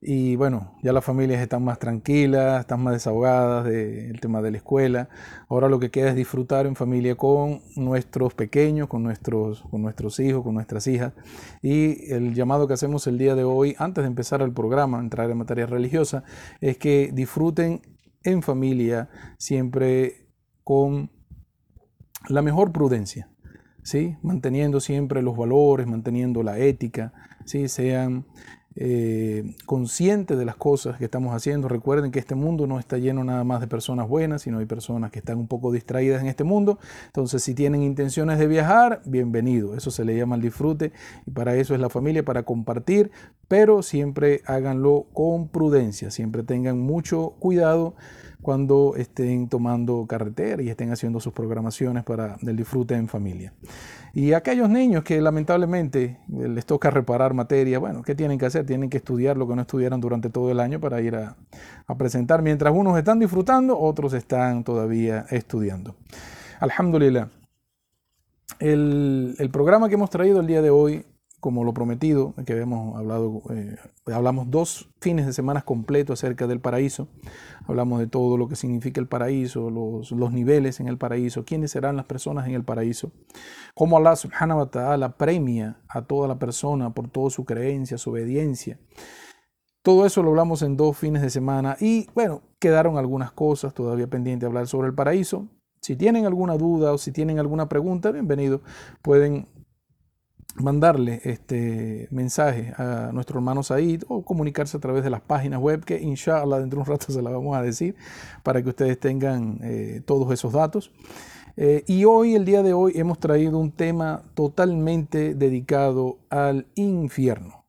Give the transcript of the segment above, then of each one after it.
Y bueno, ya las familias están más tranquilas, están más desahogadas del tema de la escuela. Ahora lo que queda es disfrutar en familia con nuestros pequeños, con nuestros, con nuestros hijos, con nuestras hijas. Y el llamado que hacemos el día de hoy, antes de empezar el programa, entrar en materia religiosa, es que disfruten en familia siempre con la mejor prudencia, ¿sí? manteniendo siempre los valores, manteniendo la ética, ¿sí? sean eh, conscientes de las cosas que estamos haciendo. Recuerden que este mundo no está lleno nada más de personas buenas, sino hay personas que están un poco distraídas en este mundo. Entonces, si tienen intenciones de viajar, bienvenido. Eso se le llama el disfrute y para eso es la familia, para compartir, pero siempre háganlo con prudencia, siempre tengan mucho cuidado cuando estén tomando carretera y estén haciendo sus programaciones para el disfrute en familia. Y aquellos niños que lamentablemente les toca reparar materia, bueno, ¿qué tienen que hacer? Tienen que estudiar lo que no estudiaron durante todo el año para ir a, presentar. Mientras unos están disfrutando, otros están todavía estudiando. Alhamdulillah. El programa que hemos traído el día de hoy como lo prometido, que habíamos hablado, eh, hablamos dos fines de semana completos acerca del paraíso, hablamos de todo lo que significa el paraíso, los, los, niveles en el paraíso, quiénes serán las personas en el paraíso, cómo Allah subhanahu wa ta'ala premia a toda la persona por toda su creencia, su obediencia. Todo eso lo hablamos en dos fines de semana y bueno, quedaron algunas cosas todavía pendientes de hablar sobre el paraíso. Si tienen alguna duda o si tienen alguna pregunta, bienvenido. Pueden mandarle este mensaje a nuestro hermano Said o comunicarse a través de las páginas web que inshallah dentro de un rato se la vamos a decir para que ustedes tengan eh, todos esos datos. Eh, y hoy, el día de hoy, hemos traído un tema totalmente dedicado al infierno.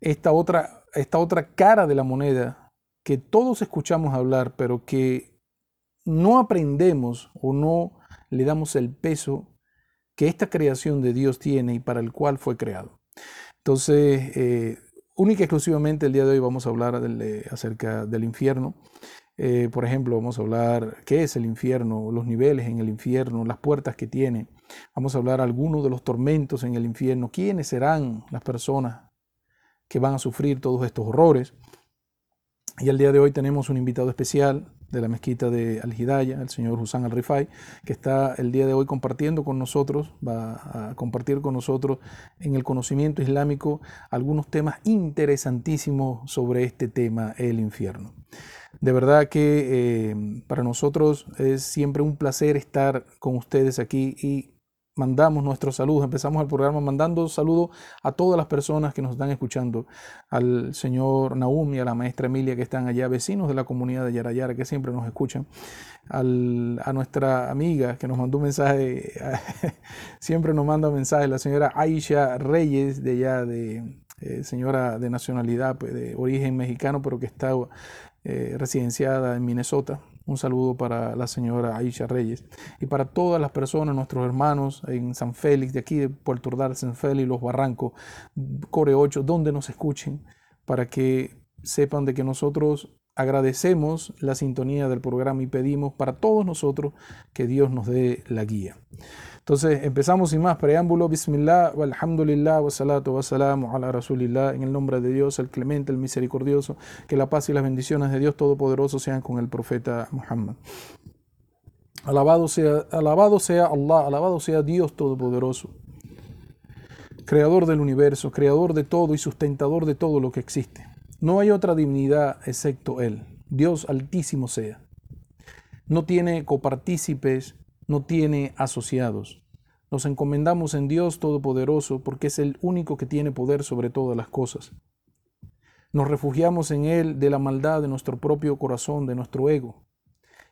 Esta otra, esta otra cara de la moneda que todos escuchamos hablar, pero que no aprendemos o no le damos el peso que esta creación de Dios tiene y para el cual fue creado. Entonces, eh, única y exclusivamente el día de hoy vamos a hablar acerca del infierno. Eh, por ejemplo, vamos a hablar qué es el infierno, los niveles en el infierno, las puertas que tiene. Vamos a hablar algunos de los tormentos en el infierno, quiénes serán las personas que van a sufrir todos estos horrores. Y el día de hoy tenemos un invitado especial, de la mezquita de Al-Hidayah, el señor Hussan Al-Rifai, que está el día de hoy compartiendo con nosotros, va a compartir con nosotros en el conocimiento islámico algunos temas interesantísimos sobre este tema, el infierno. De verdad que eh, para nosotros es siempre un placer estar con ustedes aquí y mandamos nuestros saludos, empezamos el programa mandando saludos a todas las personas que nos están escuchando, al señor Naum y a la maestra Emilia que están allá, vecinos de la comunidad de Yarayara que siempre nos escuchan, al, a nuestra amiga que nos mandó un mensaje, siempre nos manda un mensaje, la señora Aisha Reyes de allá, de eh, señora de nacionalidad, pues, de origen mexicano, pero que está eh, residenciada en Minnesota. Un saludo para la señora Aisha Reyes y para todas las personas, nuestros hermanos en San Félix, de aquí de Puerto Ordaz, San Félix, Los Barrancos, Core 8, donde nos escuchen, para que sepan de que nosotros agradecemos la sintonía del programa y pedimos para todos nosotros que Dios nos dé la guía. Entonces empezamos sin más preámbulo. Bismillah, alhamdulillah, wa salatu wa salamu ala rasulillah. En el nombre de Dios, el clemente, el misericordioso. Que la paz y las bendiciones de Dios Todopoderoso sean con el profeta Muhammad. Alabado sea, alabado sea Allah, alabado sea Dios Todopoderoso. Creador del universo, creador de todo y sustentador de todo lo que existe. No hay otra divinidad excepto Él. Dios altísimo sea. No tiene copartícipes no tiene asociados. Nos encomendamos en Dios Todopoderoso porque es el único que tiene poder sobre todas las cosas. Nos refugiamos en Él de la maldad de nuestro propio corazón, de nuestro ego,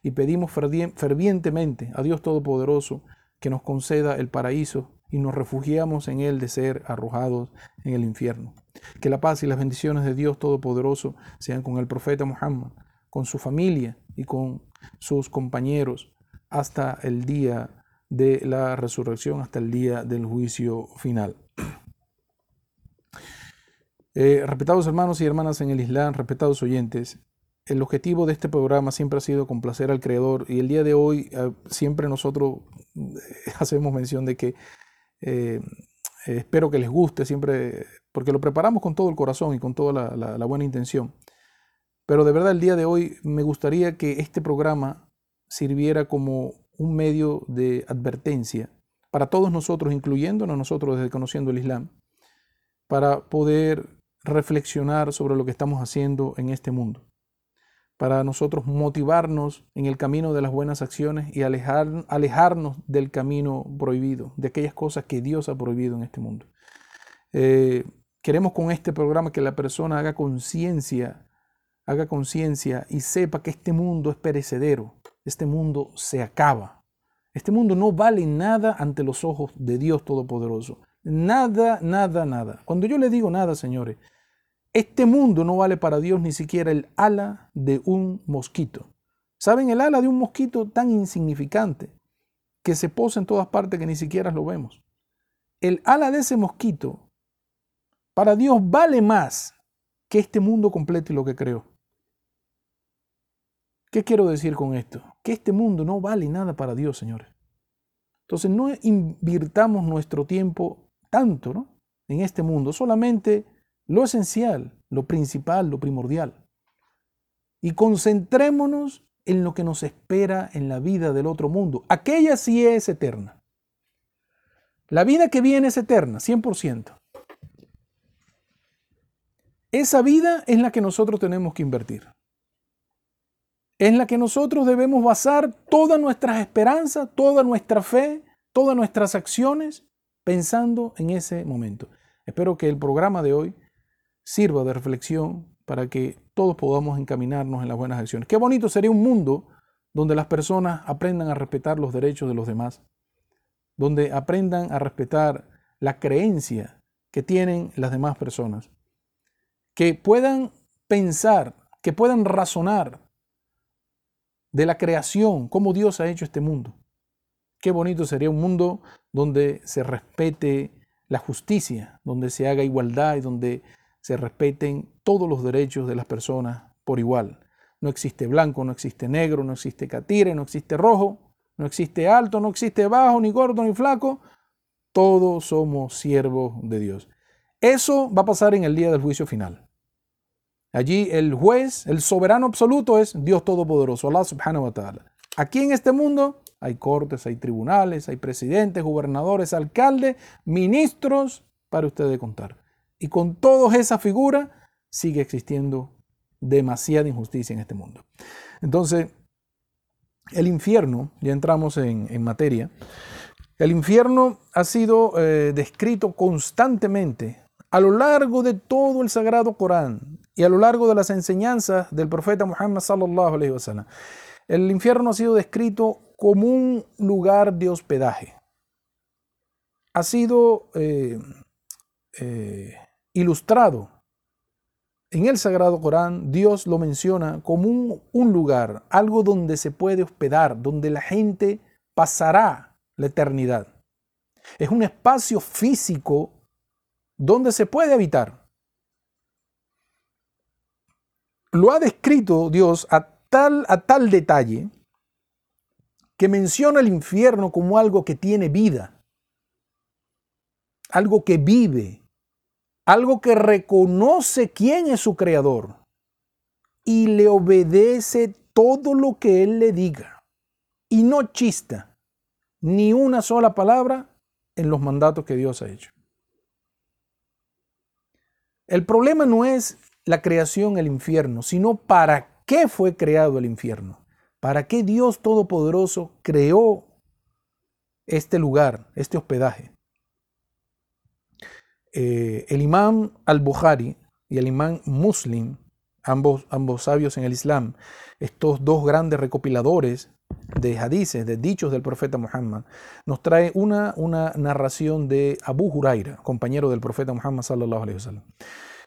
y pedimos fervientemente a Dios Todopoderoso que nos conceda el paraíso y nos refugiamos en Él de ser arrojados en el infierno. Que la paz y las bendiciones de Dios Todopoderoso sean con el profeta Muhammad, con su familia y con sus compañeros hasta el día de la resurrección, hasta el día del juicio final. Eh, respetados hermanos y hermanas en el Islam, respetados oyentes, el objetivo de este programa siempre ha sido complacer al Creador y el día de hoy eh, siempre nosotros eh, hacemos mención de que Eh, espero que les guste siempre, porque lo preparamos con todo el corazón y con toda la, buena intención. Pero de verdad el día de hoy me gustaría que este programa sirviera como un medio de advertencia para todos nosotros, incluyéndonos nosotros desde conociendo el Islam, para poder reflexionar sobre lo que estamos haciendo en este mundo para nosotros motivarnos en el camino de las buenas acciones y alejar, alejarnos del camino prohibido, de aquellas cosas que Dios ha prohibido en este mundo. Eh, queremos con este programa que la persona haga conciencia, haga conciencia y sepa que este mundo es perecedero, este mundo se acaba. Este mundo no vale nada ante los ojos de Dios Todopoderoso. Nada, nada, nada. Cuando yo le digo nada, señores, este mundo no vale para Dios ni siquiera el ala de un mosquito. ¿Saben el ala de un mosquito tan insignificante que se posa en todas partes que ni siquiera lo vemos? El ala de ese mosquito para Dios vale más que este mundo completo y lo que creó. ¿Qué quiero decir con esto? Que este mundo no vale nada para Dios, señores. Entonces no invirtamos nuestro tiempo tanto ¿no? en este mundo, solamente lo esencial, lo principal, lo primordial. Y concentrémonos en lo que nos espera en la vida del otro mundo. Aquella sí es eterna. La vida que viene es eterna, 100%. Esa vida es la que nosotros tenemos que invertir. Es la que nosotros debemos basar todas nuestras esperanzas, toda nuestra fe, todas nuestras acciones, pensando en ese momento. Espero que el programa de hoy sirva de reflexión para que todos podamos encaminarnos en las buenas acciones. Qué bonito sería un mundo donde las personas aprendan a respetar los derechos de los demás, donde aprendan a respetar la creencia que tienen las demás personas, que puedan pensar, que puedan razonar de la creación, cómo Dios ha hecho este mundo. Qué bonito sería un mundo donde se respete la justicia, donde se haga igualdad y donde se respeten todos los derechos de las personas por igual. No existe blanco, no existe negro, no existe catire, no existe rojo, no existe alto, no existe bajo, ni gordo, ni flaco. Todos somos siervos de Dios. Eso va a pasar en el día del juicio final. Allí el juez, el soberano absoluto es Dios Todopoderoso, Allah subhanahu wa ta'ala. Aquí en este mundo hay cortes, hay tribunales, hay presidentes, gobernadores, alcaldes, ministros para ustedes contar. Y con todas esas figuras sigue existiendo demasiada injusticia en este mundo. Entonces, el infierno, ya entramos en, materia, el infierno ha sido eh, descrito constantemente a lo largo de todo el sagrado Corán y a lo largo de las enseñanzas del profeta Muhammad sallallahu alaihi wasallam. El infierno ha sido descrito como un lugar de hospedaje. Ha sido eh, eh, ilustrado. En el Sagrado Corán Dios lo menciona como un, lugar, algo donde se puede hospedar, donde la gente pasará la eternidad. Es un espacio físico donde se puede habitar. Lo ha descrito Dios a tal, a tal detalle que menciona el infierno como algo que tiene vida, algo que vive, algo que reconoce quién es su creador y le obedece todo lo que él le diga y no chista ni una sola palabra en los mandatos que Dios ha hecho. El problema no es la creación, el infierno, sino para qué fue creado el infierno. ¿Para qué Dios Todopoderoso creó este lugar, este hospedaje? Eh, el imán al-Bukhari y el imán Muslim, ambos, ambos sabios en el Islam, estos dos grandes recopiladores de hadices, de dichos del profeta Muhammad, nos trae una, una narración de Abu Huraira, compañero del profeta Muhammad sallallahu.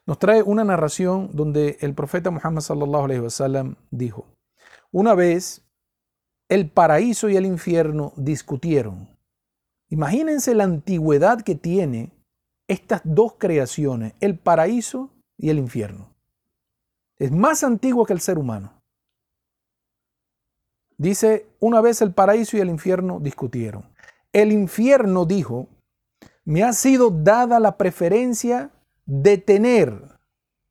Nos trae una narración donde el profeta Muhammad sallallahu wasallam dijo: Una vez el paraíso y el infierno discutieron. Imagínense la antigüedad que tiene estas dos creaciones, el paraíso y el infierno. Es más antiguo que el ser humano. Dice, una vez el paraíso y el infierno discutieron. El infierno dijo, me ha sido dada la preferencia de tener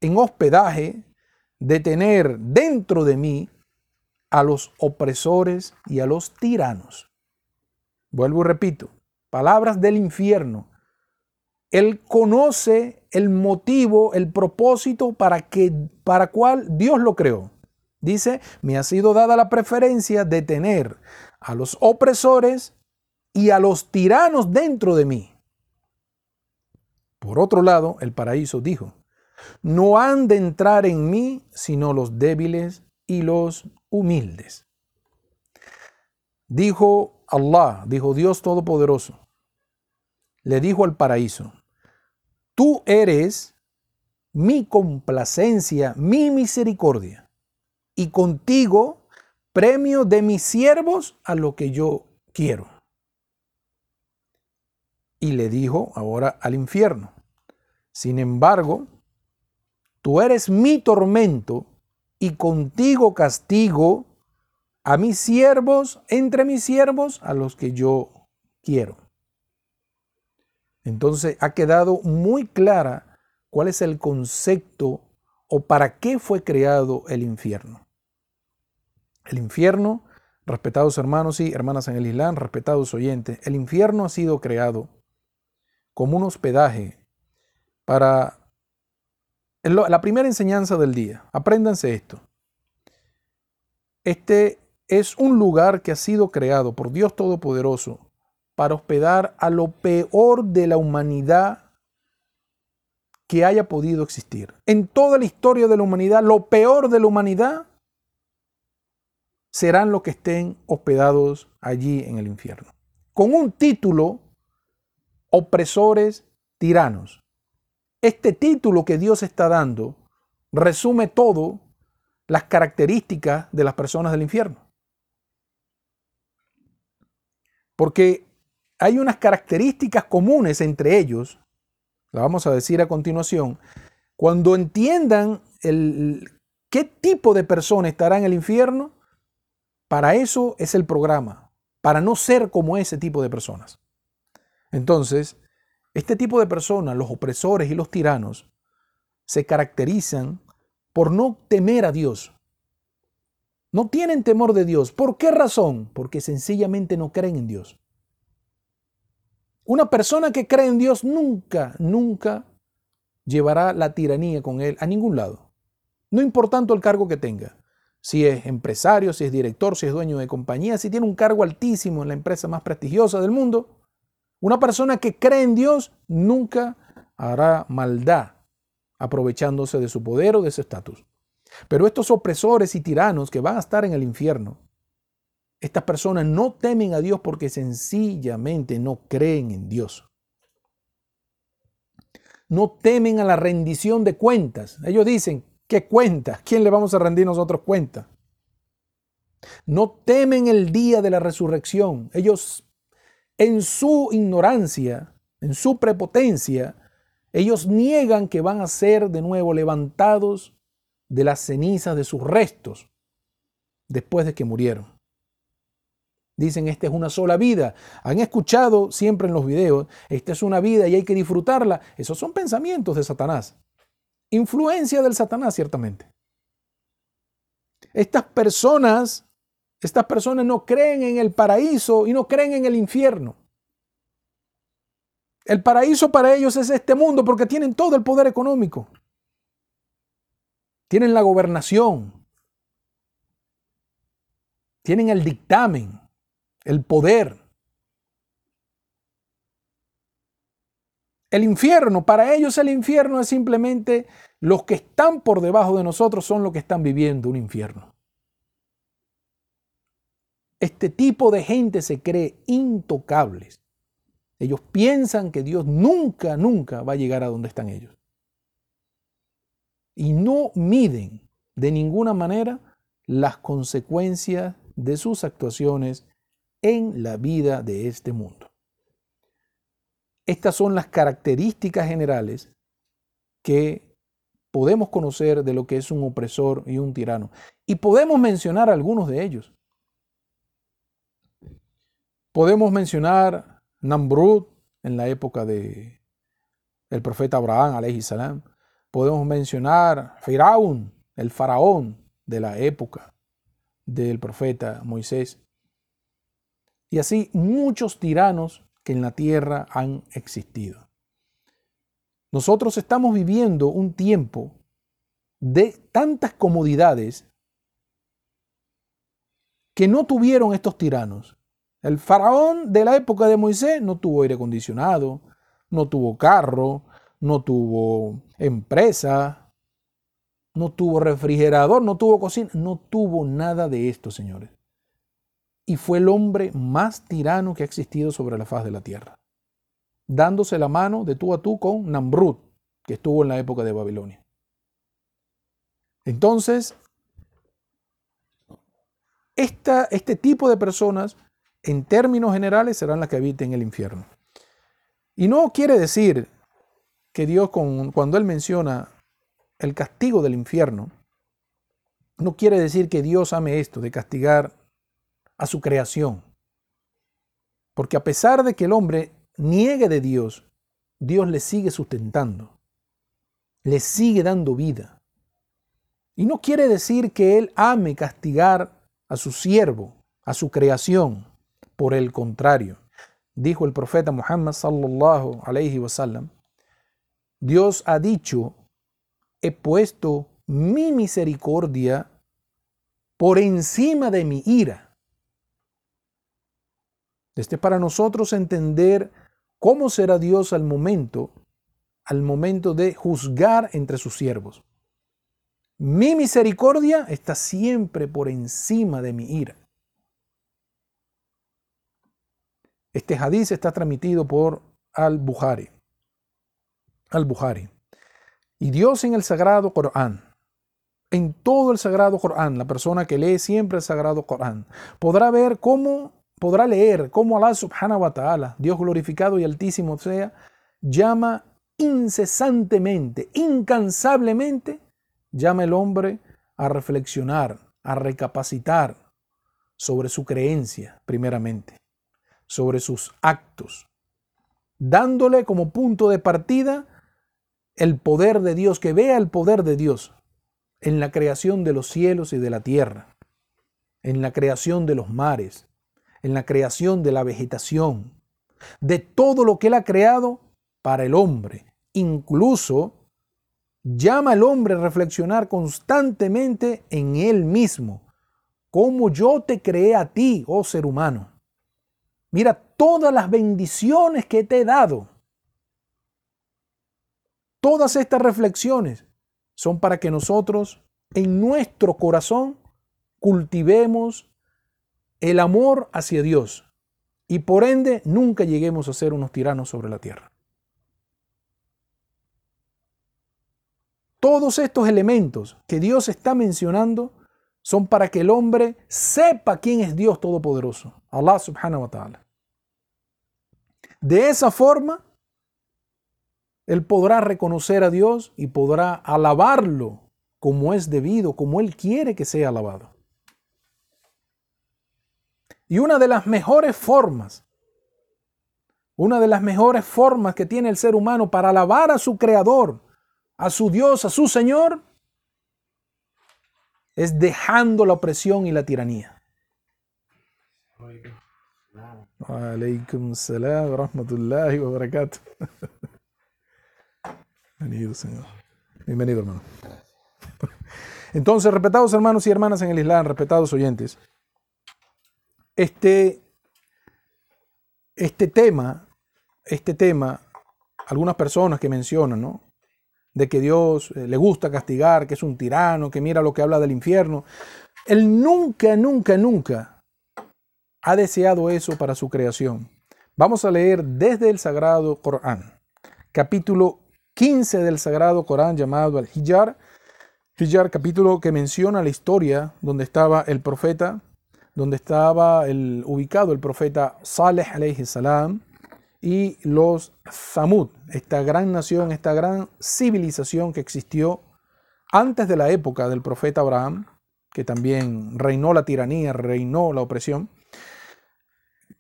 en hospedaje, de tener dentro de mí a los opresores y a los tiranos. Vuelvo y repito, palabras del infierno. Él conoce el motivo, el propósito para que para cual Dios lo creó. Dice, me ha sido dada la preferencia de tener a los opresores y a los tiranos dentro de mí. Por otro lado, el paraíso dijo, no han de entrar en mí sino los débiles y los humildes. Dijo Allah, dijo Dios Todopoderoso, le dijo al paraíso, tú eres mi complacencia, mi misericordia y contigo premio de mis siervos a lo que yo quiero. Y le dijo ahora al infierno, sin embargo, tú eres mi tormento y contigo castigo a mis siervos, entre mis siervos, a los que yo quiero. Entonces ha quedado muy clara cuál es el concepto o para qué fue creado el infierno. El infierno, respetados hermanos y hermanas en el Islam, respetados oyentes, el infierno ha sido creado como un hospedaje para la primera enseñanza del día. Apréndanse esto. Este es un lugar que ha sido creado por Dios Todopoderoso para hospedar a lo peor de la humanidad que haya podido existir. En toda la historia de la humanidad, lo peor de la humanidad serán los que estén hospedados allí en el infierno. Con un título, opresores tiranos. Este título que Dios está dando resume todo las características de las personas del infierno. Porque hay unas características comunes entre ellos, la vamos a decir a continuación, cuando entiendan el, qué tipo de persona estará en el infierno, para eso es el programa, para no ser como ese tipo de personas. Entonces, este tipo de personas, los opresores y los tiranos, se caracterizan por no temer a Dios. No tienen temor de Dios. ¿Por qué razón? Porque sencillamente no creen en Dios. Una persona que cree en Dios nunca, nunca llevará la tiranía con él a ningún lado. No importando el cargo que tenga si es empresario, si es director, si es dueño de compañía, si tiene un cargo altísimo en la empresa más prestigiosa del mundo, una persona que cree en Dios nunca hará maldad aprovechándose de su poder o de su estatus. Pero estos opresores y tiranos que van a estar en el infierno, estas personas no temen a Dios porque sencillamente no creen en Dios. No temen a la rendición de cuentas. Ellos dicen, ¿Qué cuenta? ¿Quién le vamos a rendir nosotros cuenta? No temen el día de la resurrección. Ellos, en su ignorancia, en su prepotencia, ellos niegan que van a ser de nuevo levantados de las cenizas de sus restos después de que murieron. Dicen, esta es una sola vida. Han escuchado siempre en los videos, esta es una vida y hay que disfrutarla. Esos son pensamientos de Satanás influencia del Satanás, ciertamente. Estas personas, estas personas no creen en el paraíso y no creen en el infierno. El paraíso para ellos es este mundo porque tienen todo el poder económico. Tienen la gobernación. Tienen el dictamen, el poder. El infierno, para ellos el infierno es simplemente los que están por debajo de nosotros son los que están viviendo un infierno. Este tipo de gente se cree intocables. Ellos piensan que Dios nunca, nunca va a llegar a donde están ellos. Y no miden de ninguna manera las consecuencias de sus actuaciones en la vida de este mundo. Estas son las características generales que podemos conocer de lo que es un opresor y un tirano. Y podemos mencionar algunos de ellos. Podemos mencionar Namrud, en la época de el profeta Abraham, alayhi salam. Podemos mencionar Firaún, el faraón de la época del profeta Moisés. Y así muchos tiranos que en la tierra han existido. Nosotros estamos viviendo un tiempo de tantas comodidades que no tuvieron estos tiranos. El faraón de la época de Moisés no tuvo aire acondicionado, no tuvo carro, no tuvo empresa, no tuvo refrigerador, no tuvo cocina, no tuvo nada de esto, señores. Y fue el hombre más tirano que ha existido sobre la faz de la tierra, dándose la mano de tú a tú con Namrud, que estuvo en la época de Babilonia. Entonces, este tipo de personas, en términos generales, serán las que habiten el infierno. Y no quiere decir que Dios, cuando Él menciona el castigo del infierno, no quiere decir que Dios ame esto, de castigar a su creación. Porque a pesar de que el hombre niegue de Dios, Dios le sigue sustentando, le sigue dando vida. Y no quiere decir que Él ame castigar a su siervo, a su creación. Por el contrario, dijo el profeta Muhammad sallallahu alayhi wasallam, Dios ha dicho, he puesto mi misericordia por encima de mi ira. Este es para nosotros entender cómo será Dios al momento, al momento de juzgar entre sus siervos. Mi misericordia está siempre por encima de mi ira. Este hadiz está transmitido por Al-Bukhari. Al-Bukhari. Y Dios en el Sagrado Corán, en todo el Sagrado Corán, la persona que lee siempre el Sagrado Corán, podrá ver cómo, podrá leer cómo Allah subhanahu wa ta'ala, Dios glorificado y altísimo sea, llama incesantemente, incansablemente llama el hombre a reflexionar, a recapacitar sobre su creencia, primeramente, sobre sus actos, dándole como punto de partida el poder de Dios, que vea el poder de Dios en la creación de los cielos y de la tierra, en la creación de los mares, en la creación de la vegetación, de todo lo que Él ha creado para el hombre, incluso llama al hombre a reflexionar constantemente en él mismo, como yo te creé a ti, oh ser humano. Mira todas las bendiciones que te he dado. Todas estas reflexiones son para que nosotros en nuestro corazón cultivemos el amor hacia Dios y por ende nunca lleguemos a ser unos tiranos sobre la tierra. Todos estos elementos que Dios está mencionando son para que el hombre sepa quién es Dios Todopoderoso, Allah subhanahu wa ta'ala. De esa forma, él podrá reconocer a Dios y podrá alabarlo como es debido, como Él quiere que sea alabado. Y una de las mejores formas, una de las mejores formas que tiene el ser humano para alabar a su Creador, a su Dios, a su Señor, es dejando la opresión y la tiranía. Wa barakatuh. Bienvenido, Señor. Bienvenido, hermano. Entonces, respetados hermanos y hermanas en el Islam, respetados oyentes, este, este tema, este tema, algunas personas que mencionan, ¿no? de que Dios eh, le gusta castigar, que es un tirano, que mira lo que habla del infierno. Él nunca, nunca, nunca ha deseado eso para su creación. Vamos a leer desde el Sagrado Corán, capítulo 15 del Sagrado Corán llamado Al-Hijjar. Hijjar, capítulo que menciona la historia donde estaba el profeta, donde estaba el, ubicado el profeta Saleh alayhi salam, y los Zamud, esta gran nación, esta gran civilización que existió antes de la época del profeta Abraham, que también reinó la tiranía, reinó la opresión.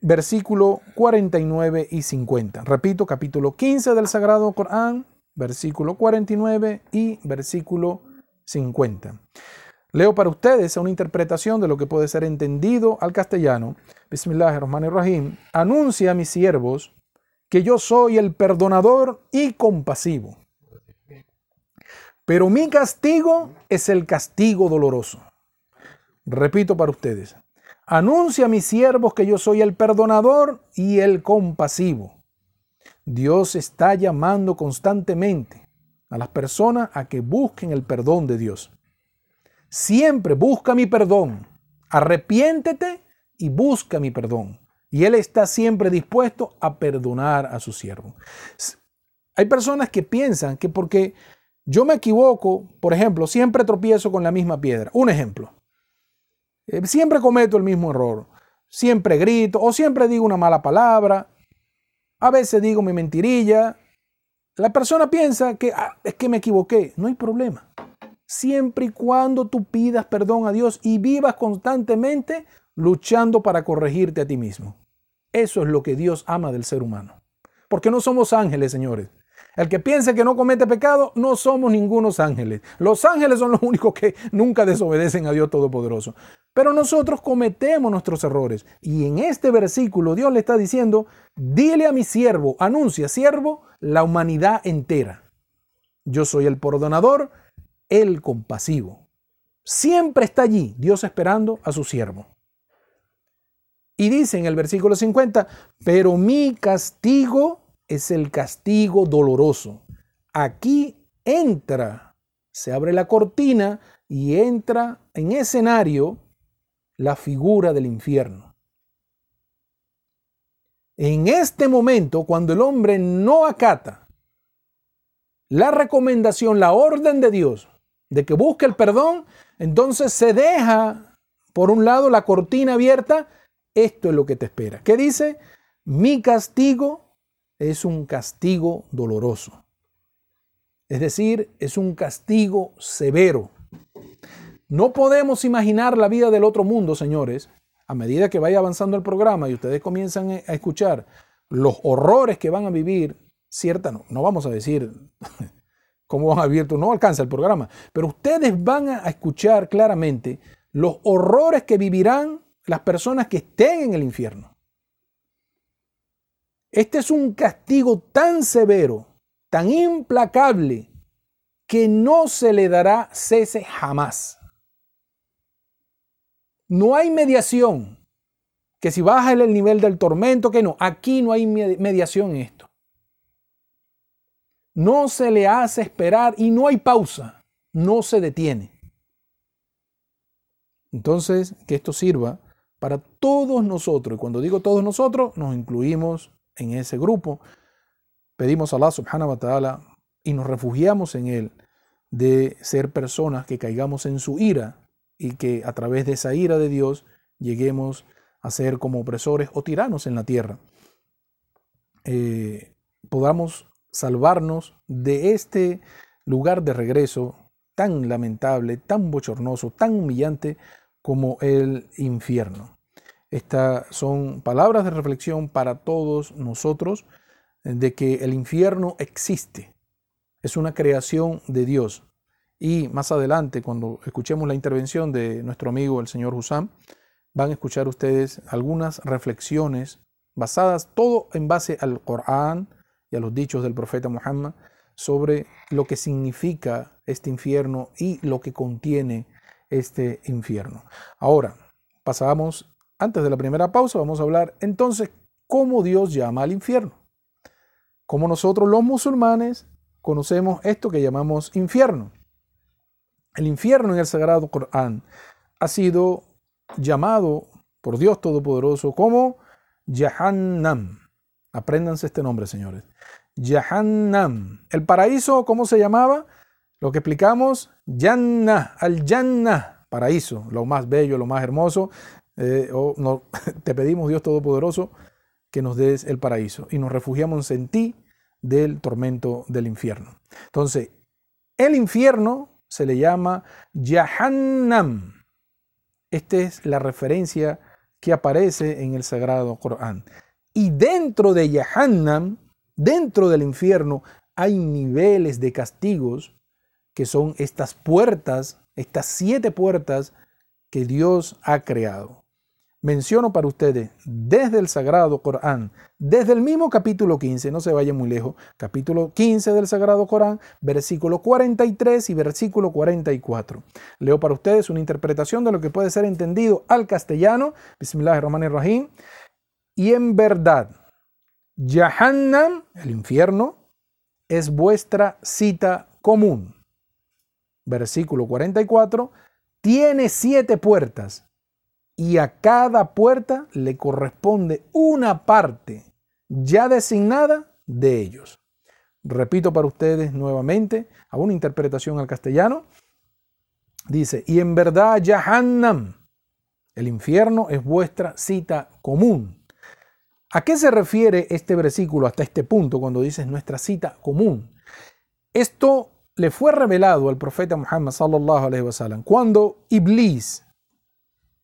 Versículo 49 y 50. Repito, capítulo 15 del Sagrado Corán, versículo 49 y versículo 50. Leo para ustedes una interpretación de lo que puede ser entendido al castellano. Bismillahirrahmanirrahim. Anuncia a mis siervos que yo soy el perdonador y compasivo. Pero mi castigo es el castigo doloroso. Repito para ustedes. Anuncia a mis siervos que yo soy el perdonador y el compasivo. Dios está llamando constantemente a las personas a que busquen el perdón de Dios. Siempre busca mi perdón. Arrepiéntete y busca mi perdón. Y Él está siempre dispuesto a perdonar a su siervo. Hay personas que piensan que porque yo me equivoco, por ejemplo, siempre tropiezo con la misma piedra. Un ejemplo. Eh, siempre cometo el mismo error. Siempre grito o siempre digo una mala palabra. A veces digo mi mentirilla. La persona piensa que ah, es que me equivoqué. No hay problema. Siempre y cuando tú pidas perdón a Dios y vivas constantemente luchando para corregirte a ti mismo. Eso es lo que Dios ama del ser humano. Porque no somos ángeles, señores. El que piense que no comete pecado, no somos ningunos ángeles. Los ángeles son los únicos que nunca desobedecen a Dios Todopoderoso. Pero nosotros cometemos nuestros errores. Y en este versículo Dios le está diciendo, dile a mi siervo, anuncia, siervo, la humanidad entera. Yo soy el perdonador, el compasivo. Siempre está allí Dios esperando a su siervo. Y dice en el versículo 50, pero mi castigo es el castigo doloroso. Aquí entra, se abre la cortina y entra en escenario la figura del infierno. En este momento, cuando el hombre no acata la recomendación, la orden de Dios de que busque el perdón, entonces se deja, por un lado, la cortina abierta. Esto es lo que te espera. ¿Qué dice? Mi castigo es un castigo doloroso. Es decir, es un castigo severo. No podemos imaginar la vida del otro mundo, señores, a medida que vaya avanzando el programa y ustedes comienzan a escuchar los horrores que van a vivir, cierta, no, no vamos a decir cómo van a vivir, no alcanza el programa, pero ustedes van a escuchar claramente los horrores que vivirán las personas que estén en el infierno. Este es un castigo tan severo, tan implacable, que no se le dará cese jamás. No hay mediación. Que si baja el nivel del tormento, que no. Aquí no hay mediación en esto. No se le hace esperar y no hay pausa. No se detiene. Entonces, que esto sirva para todos nosotros. Y cuando digo todos nosotros, nos incluimos en ese grupo, pedimos a Allah subhanahu wa ta'ala y nos refugiamos en Él de ser personas que caigamos en su ira y que a través de esa ira de Dios lleguemos a ser como opresores o tiranos en la tierra. Eh, podamos salvarnos de este lugar de regreso tan lamentable, tan bochornoso, tan humillante como el infierno. Estas son palabras de reflexión para todos nosotros de que el infierno existe. Es una creación de Dios. Y más adelante, cuando escuchemos la intervención de nuestro amigo el señor Husam, van a escuchar ustedes algunas reflexiones basadas todo en base al Corán y a los dichos del profeta Muhammad sobre lo que significa este infierno y lo que contiene este infierno. Ahora, pasamos antes de la primera pausa vamos a hablar entonces cómo Dios llama al infierno. Cómo nosotros los musulmanes conocemos esto que llamamos infierno. El infierno en el Sagrado Corán ha sido llamado por Dios Todopoderoso como Jahannam. Apréndanse este nombre, señores. Jahannam. El paraíso, ¿cómo se llamaba? Lo que explicamos, Jannah, al Jannah, paraíso, lo más bello, lo más hermoso. Eh, te pedimos, Dios Todopoderoso, que nos des el paraíso y nos refugiamos en ti del tormento del infierno. Entonces, el infierno se le llama Jahannam. Esta es la referencia que aparece en el Sagrado Corán. Y dentro de Yahannam, dentro del infierno, hay niveles de castigos que son estas puertas, estas siete puertas que Dios ha creado. Menciono para ustedes desde el Sagrado Corán, desde el mismo capítulo 15, no se vaya muy lejos, capítulo 15 del Sagrado Corán, versículo 43 y versículo 44. Leo para ustedes una interpretación de lo que puede ser entendido al castellano, Bismillahirrahmanirrahim, y en verdad, Jahannam, el infierno, es vuestra cita común. Versículo 44, tiene siete puertas y a cada puerta le corresponde una parte ya designada de ellos. Repito para ustedes nuevamente, a una interpretación al castellano. Dice, y en verdad Jahannam, el infierno es vuestra cita común. ¿A qué se refiere este versículo hasta este punto cuando dice nuestra cita común? Esto le fue revelado al profeta Muhammad sallallahu wasallam cuando Iblis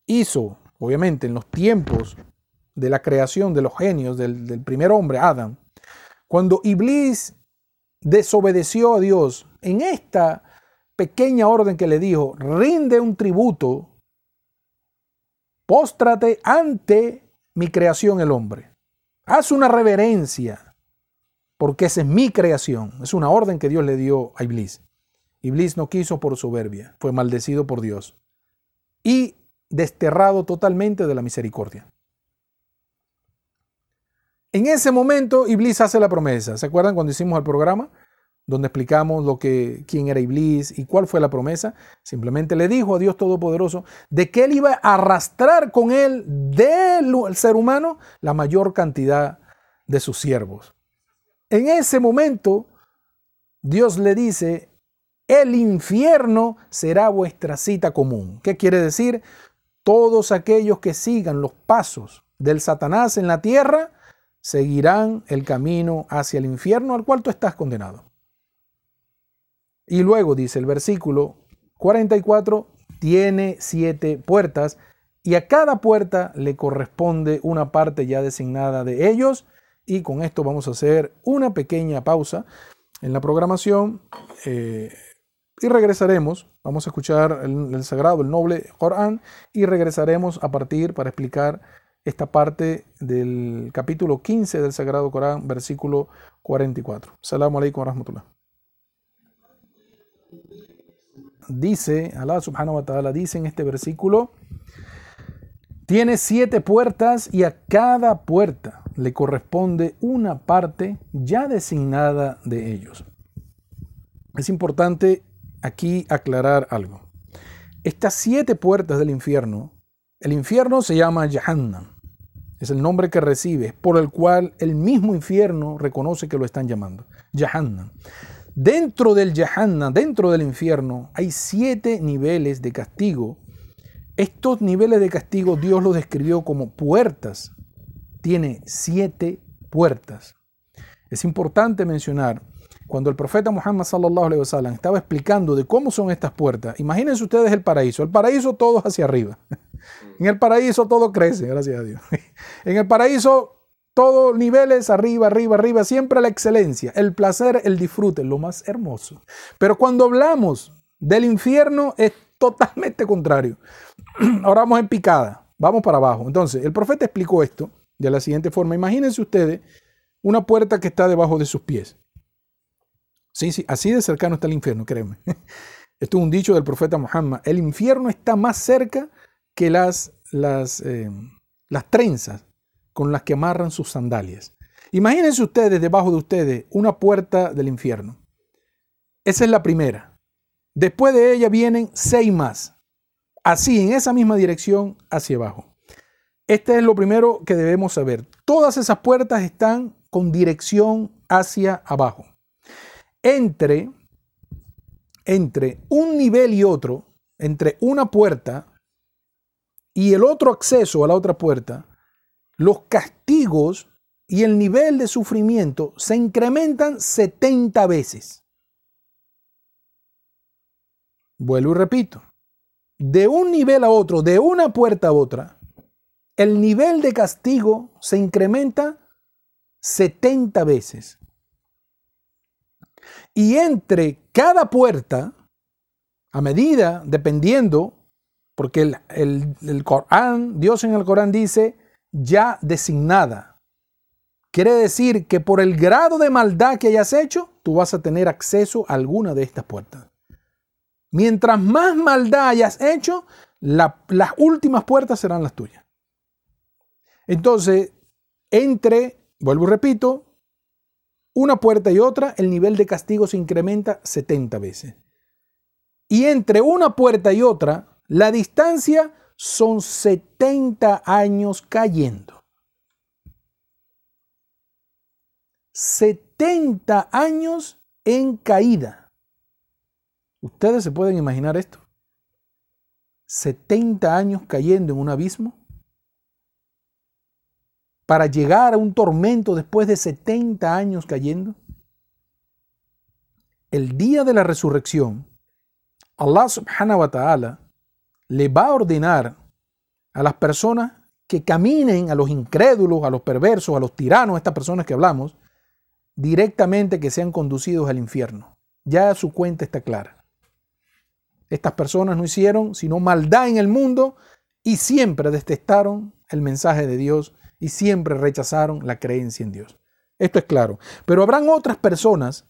hizo, obviamente en los tiempos de la creación de los genios del, primer hombre, Adam, cuando Iblis desobedeció a Dios en esta pequeña orden que le dijo, rinde un tributo, póstrate ante mi creación el hombre. Haz una reverencia, porque esa es mi creación. Es una orden que Dios le dio a Iblis. Iblis no quiso por soberbia, fue maldecido por Dios. Y desterrado totalmente de la misericordia. En ese momento, Iblis hace la promesa. ¿Se acuerdan cuando hicimos el programa? Donde explicamos lo que, quién era Iblis y cuál fue la promesa. Simplemente le dijo a Dios Todopoderoso de que él iba a arrastrar con él del ser humano la mayor cantidad de sus siervos. En ese momento, Dios le dice, el infierno será vuestra cita común. ¿Qué quiere decir? Todos aquellos que sigan los pasos del Satanás en la tierra seguirán el camino hacia el infierno al cual tú estás condenado. Y luego dice el versículo 44, tiene siete puertas y a cada puerta le corresponde una parte ya designada de ellos. Y con esto vamos a hacer una pequeña pausa en la programación. Eh, y regresaremos, vamos a escuchar el, sagrado, el noble Corán, y regresaremos a partir para explicar esta parte del capítulo 15 del sagrado Corán, versículo 44. Salamu alaikum wa rahmatullah. Dice, Allah subhanahu wa ta'ala dice en este versículo, tiene siete puertas y a cada puerta le corresponde una parte ya designada de ellos. Es importante aquí aclarar algo. Estas siete puertas del infierno, el infierno se llama Jahannam. Es el nombre que recibe, por el cual el mismo infierno reconoce que lo están llamando. Jahannam. Dentro del Jahannam, dentro del infierno, hay siete niveles de castigo. Estos niveles de castigo Dios los describió como puertas. Tiene siete puertas. Es importante mencionar cuando el profeta Muhammad sallallahu alaihi wasallam estaba explicando de cómo son estas puertas, imagínense ustedes el paraíso. El paraíso todo hacia arriba. En el paraíso todo crece, gracias a Dios. En el paraíso todo niveles arriba, arriba, arriba, siempre la excelencia, el placer, el disfrute, lo más hermoso. Pero cuando hablamos del infierno es totalmente contrario. Ahora vamos en picada, vamos para abajo. Entonces, el profeta explicó esto de la siguiente forma. Imagínense ustedes una puerta que está debajo de sus pies. Sí, sí, así de cercano está el infierno, créeme. Esto es un dicho del profeta Muhammad. El infierno está más cerca que las, las, eh, las trenzas con las que amarran sus sandalias. Imagínense ustedes debajo de ustedes una puerta del infierno. Esa es la primera. Después de ella vienen seis más. Así, en esa misma dirección, hacia abajo. Este es lo primero que debemos saber. Todas esas puertas están con dirección hacia abajo entre, entre un nivel y otro, entre una puerta y el otro acceso a la otra puerta, los castigos y el nivel de sufrimiento se incrementan 70 veces. Vuelvo y repito. De un nivel a otro, de una puerta a otra, el nivel de castigo se incrementa 70 veces. Y entre cada puerta, a medida, dependiendo, porque el, el, Corán, Dios en el Corán dice ya designada. Quiere decir que por el grado de maldad que hayas hecho, tú vas a tener acceso a alguna de estas puertas. Mientras más maldad hayas hecho, las últimas puertas serán las tuyas. Entonces, entre, vuelvo y repito, una puerta y otra, el nivel de castigo se incrementa 70 veces. Y entre una puerta y otra, la distancia son 70 años cayendo. 70 años en caída. ¿Ustedes se pueden imaginar esto? 70 años cayendo en un abismo para llegar a un tormento después de 70 años cayendo? El día de la resurrección, Allah subhanahu wa ta'ala le va a ordenar a las personas que caminen, a los incrédulos, a los perversos, a los tiranos, estas personas que hablamos, directamente que sean conducidos al infierno. Ya su cuenta está clara. Estas personas no hicieron sino maldad en el mundo y siempre detestaron el mensaje de Dios y siempre rechazaron la creencia en Dios. Esto es claro. Pero habrán otras personas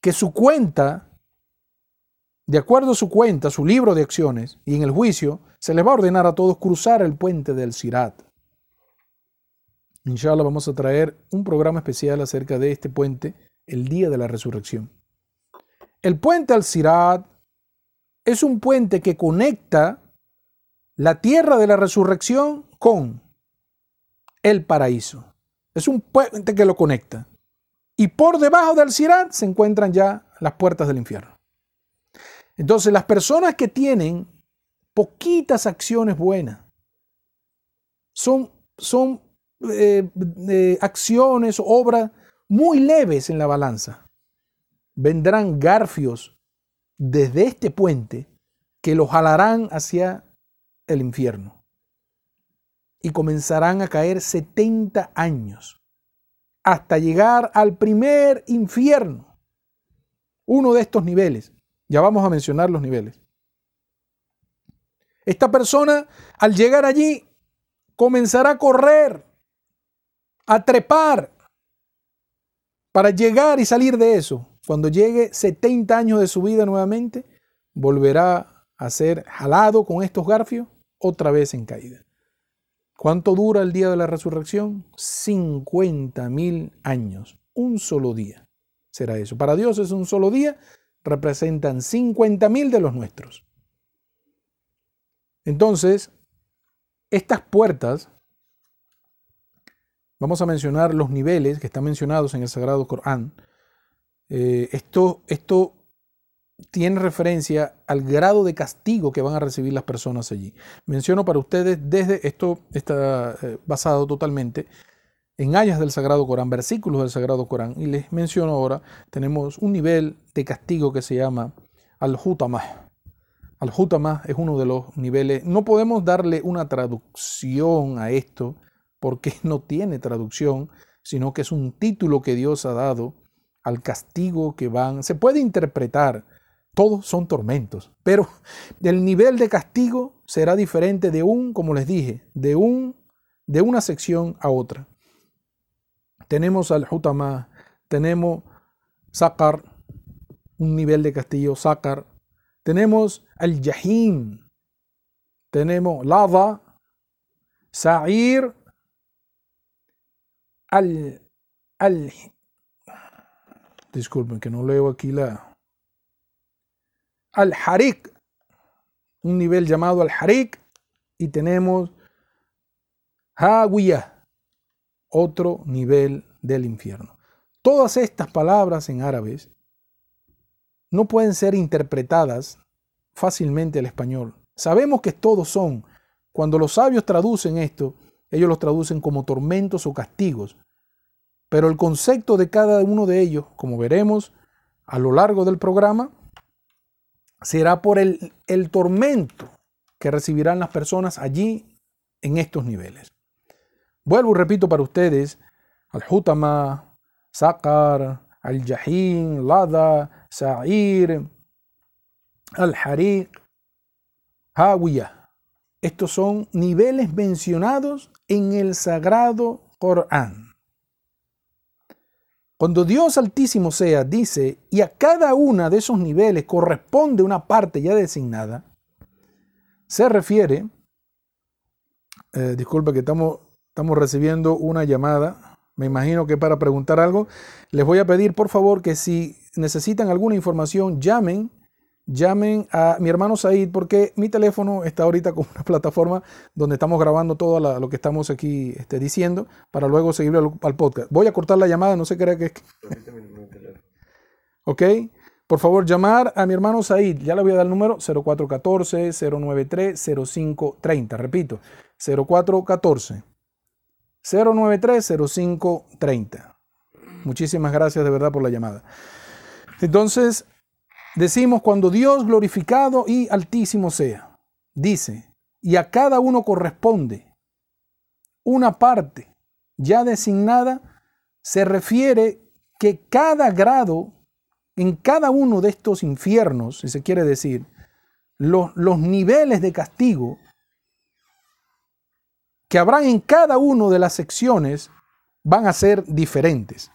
que su cuenta, de acuerdo a su cuenta, su libro de acciones y en el juicio, se les va a ordenar a todos cruzar el puente del Sirat. Inshallah vamos a traer un programa especial acerca de este puente el día de la resurrección. El puente al Sirat es un puente que conecta la tierra de la resurrección con el paraíso. Es un puente que lo conecta. Y por debajo del Sirat se encuentran ya las puertas del infierno. Entonces las personas que tienen poquitas acciones buenas son, son eh, acciones, obras muy leves en la balanza. Vendrán garfios desde este puente que los jalarán hacia el infierno y comenzarán a caer 70 años hasta llegar al primer infierno. Uno de estos niveles. Ya vamos a mencionar los niveles. Esta persona al llegar allí comenzará a correr, a trepar, para llegar y salir de eso. Cuando llegue 70 años de su vida nuevamente, volverá a ser jalado con estos garfios otra vez en caída. ¿Cuánto dura el día de la resurrección? 50 mil años. Un solo día será eso. Para Dios es un solo día, representan 50 mil de los nuestros. Entonces, estas puertas, vamos a mencionar los niveles que están mencionados en el Sagrado Corán. Eh, esto, esto tiene referencia al grado de castigo que van a recibir las personas allí. Menciono para ustedes desde esto está eh, basado totalmente en ayas del Sagrado Corán, versículos del Sagrado Corán, y les menciono ahora, tenemos un nivel de castigo que se llama al-Hutamah. Al-Hutamah es uno de los niveles, no podemos darle una traducción a esto porque no tiene traducción, sino que es un título que Dios ha dado al castigo que van, se puede interpretar todos son tormentos, pero el nivel de castigo será diferente de un, como les dije, de, un, de una sección a otra. Tenemos al Hutama, tenemos Sakar, un nivel de castigo, Sakar. Tenemos al Yahim, tenemos Lava, Sa'ir, al, al, disculpen que no leo aquí la, al-Harik, un nivel llamado al-Harik, y tenemos Hawiyah, otro nivel del infierno. Todas estas palabras en árabes no pueden ser interpretadas fácilmente al español. Sabemos que todos son, cuando los sabios traducen esto, ellos los traducen como tormentos o castigos. Pero el concepto de cada uno de ellos, como veremos a lo largo del programa, será por el, el tormento que recibirán las personas allí en estos niveles. Vuelvo y repito para ustedes, al-Hutama, Sakar, al-Jahim, Lada, Sa'ir, al-Hariq, Hawiyah. Estos son niveles mencionados en el Sagrado Corán. Cuando Dios Altísimo sea, dice, y a cada uno de esos niveles corresponde una parte ya designada, se refiere, eh, disculpe que estamos, estamos recibiendo una llamada, me imagino que para preguntar algo, les voy a pedir por favor que si necesitan alguna información, llamen llamen a mi hermano Said porque mi teléfono está ahorita con una plataforma donde estamos grabando todo lo que estamos aquí este, diciendo para luego seguirlo al, podcast. Voy a cortar la llamada, no sé qué que es. ok, por favor llamar a mi hermano Said, ya le voy a dar el número 0414-093-0530, repito, 0414-093-0530. Muchísimas gracias de verdad por la llamada. Entonces, Decimos cuando Dios glorificado y altísimo sea. Dice, y a cada uno corresponde una parte ya designada, se refiere que cada grado, en cada uno de estos infiernos, si se quiere decir, los, los niveles de castigo que habrán en cada una de las secciones van a ser diferentes.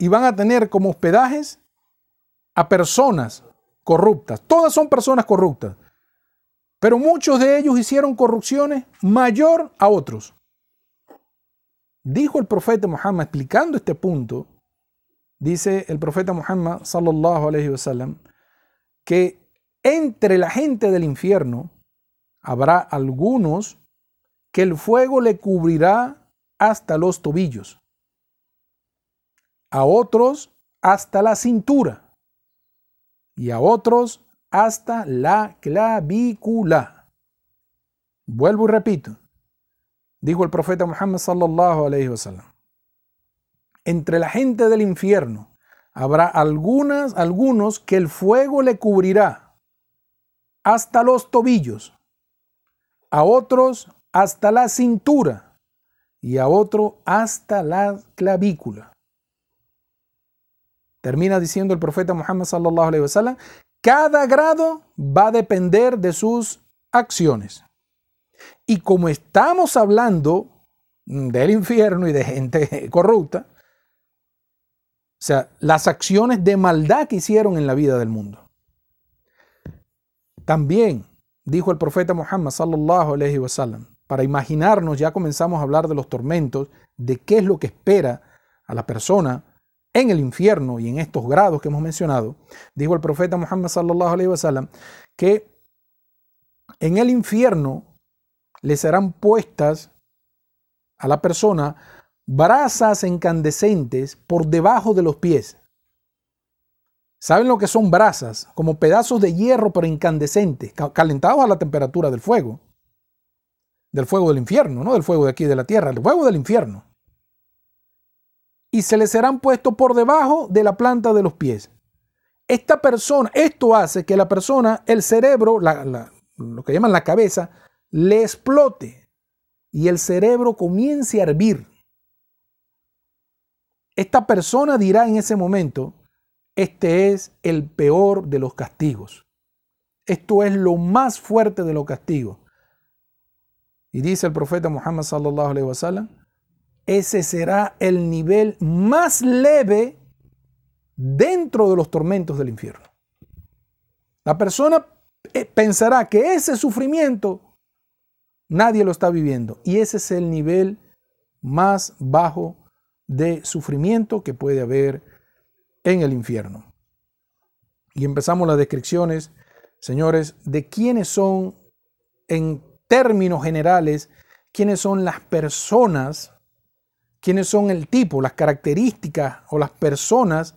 Y van a tener como hospedajes a personas corruptas. Todas son personas corruptas. Pero muchos de ellos hicieron corrupciones mayor a otros. Dijo el profeta Muhammad explicando este punto, dice el profeta Muhammad sallallahu alaihi wasallam que entre la gente del infierno habrá algunos que el fuego le cubrirá hasta los tobillos, a otros hasta la cintura y a otros hasta la clavícula. Vuelvo y repito. Dijo el profeta Muhammad sallallahu alayhi wasallam. Entre la gente del infierno habrá algunas, algunos que el fuego le cubrirá hasta los tobillos, a otros hasta la cintura y a otro hasta la clavícula. Termina diciendo el profeta Muhammad sallallahu alaihi wasallam, cada grado va a depender de sus acciones. Y como estamos hablando del infierno y de gente corrupta, o sea, las acciones de maldad que hicieron en la vida del mundo. También dijo el profeta Muhammad sallallahu alaihi wasallam, para imaginarnos, ya comenzamos a hablar de los tormentos, de qué es lo que espera a la persona en el infierno y en estos grados que hemos mencionado, dijo el profeta Muhammad que en el infierno le serán puestas a la persona brasas incandescentes por debajo de los pies. ¿Saben lo que son brasas? Como pedazos de hierro pero incandescentes, calentados a la temperatura del fuego. Del fuego del infierno, no del fuego de aquí de la tierra, el fuego del infierno y se le serán puestos por debajo de la planta de los pies. Esta persona, esto hace que la persona, el cerebro, lo que llaman la cabeza, le explote y el cerebro comience a hervir. Esta persona dirá en ese momento, este es el peor de los castigos. Esto es lo más fuerte de los castigos. Y dice el profeta Muhammad sallallahu alaihi wasallam, ese será el nivel más leve dentro de los tormentos del infierno. La persona eh, pensará que ese sufrimiento nadie lo está viviendo y ese es el nivel más bajo de sufrimiento que puede haber en el infierno. Y empezamos las descripciones, señores, de quiénes son, en términos generales, quiénes son las personas quiénes son el tipo, las características o las personas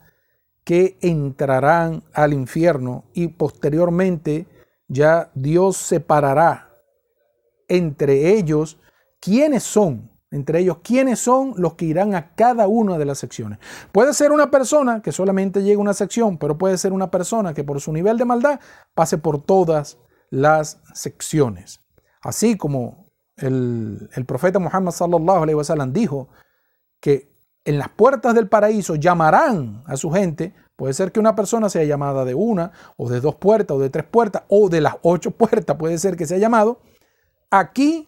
que entrarán al infierno y posteriormente ya Dios separará entre ellos quiénes son, entre ellos quiénes son los que irán a cada una de las secciones. Puede ser una persona que solamente llegue a una sección, pero puede ser una persona que por su nivel de maldad pase por todas las secciones. Así como el, profeta Muhammad sallallahu alaihi wasallam dijo que en las puertas del paraíso llamarán a su gente, puede ser que una persona sea llamada de una o de dos puertas o de tres puertas o de las ocho puertas, puede ser que sea llamado. Aquí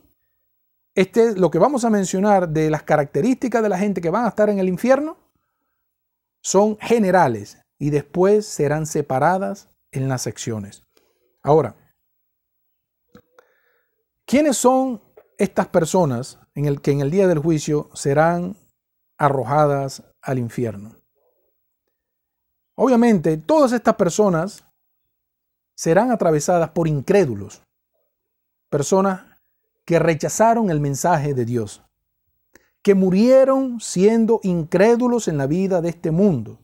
este, lo que vamos a mencionar de las características de la gente que van a estar en el infierno son generales y después serán separadas en las secciones. Ahora, ¿quiénes son estas personas en el que en el día del juicio serán arrojadas al infierno? Obviamente, todas estas personas serán atravesadas por incrédulos, personas que rechazaron el mensaje de Dios, que murieron siendo incrédulos en la vida de este mundo,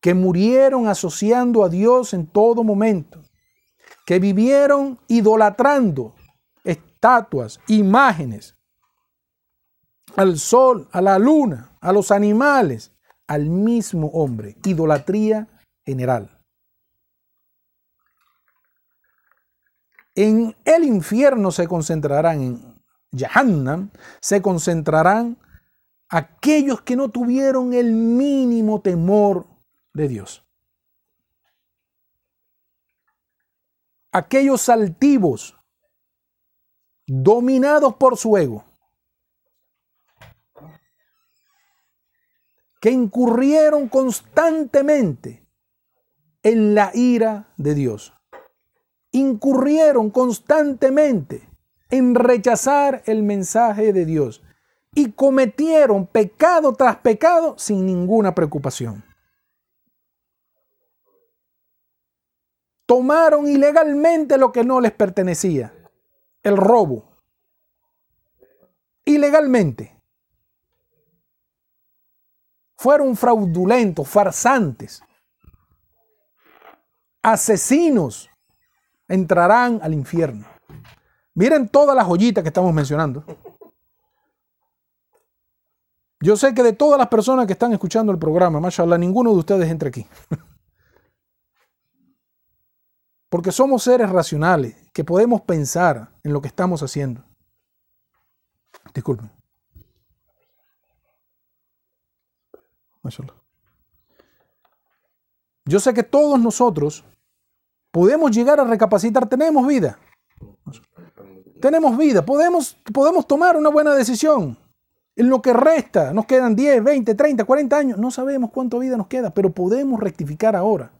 que murieron asociando a Dios en todo momento, que vivieron idolatrando estatuas, imágenes, al sol, a la luna, a los animales, al mismo hombre, idolatría general. En el infierno se concentrarán, en Jahannam, se concentrarán aquellos que no tuvieron el mínimo temor de Dios. Aquellos altivos, dominados por su ego, que incurrieron constantemente en la ira de Dios incurrieron constantemente en rechazar el mensaje de Dios y cometieron pecado tras pecado sin ninguna preocupación. Tomaron ilegalmente lo que no les pertenecía, el robo. Ilegalmente. Fueron fraudulentos, farsantes, asesinos, entrarán al infierno. Miren todas las joyitas que estamos mencionando. Yo sé que de todas las personas que están escuchando el programa, mashallah, ninguno de ustedes entra aquí. Porque somos seres racionales, que podemos pensar en lo que estamos haciendo. Disculpen. Yo sé que todos nosotros podemos llegar a recapacitar, tenemos vida. Tenemos vida, podemos, podemos tomar una buena decisión. En lo que resta, nos quedan 10, 20, 30, 40 años, no sabemos cuánto vida nos queda, pero podemos rectificar ahora.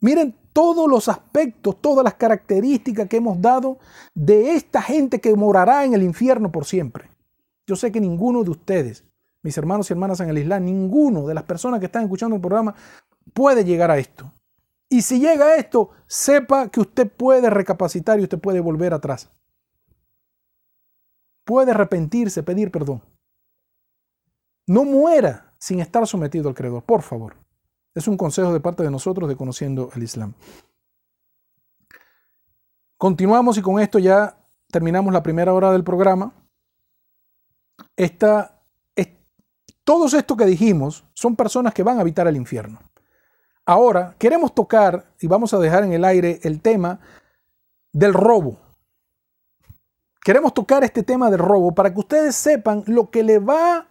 Miren todos los aspectos, todas las características que hemos dado de esta gente que morará en el infierno por siempre. Yo sé que ninguno de ustedes, mis hermanos y hermanas en el Islam, ninguno de las personas que están escuchando el programa puede llegar a esto. Y si llega a esto, sepa que usted puede recapacitar y usted puede volver atrás. Puede arrepentirse, pedir perdón. No muera sin estar sometido al creador, por favor. Es un consejo de parte de nosotros de conociendo el Islam. Continuamos y con esto ya terminamos la primera hora del programa. Esta, todos esto que dijimos son personas que van a habitar el infierno. Ahora queremos tocar y vamos a dejar en el aire el tema del robo. Queremos tocar este tema del robo para que ustedes sepan lo que le va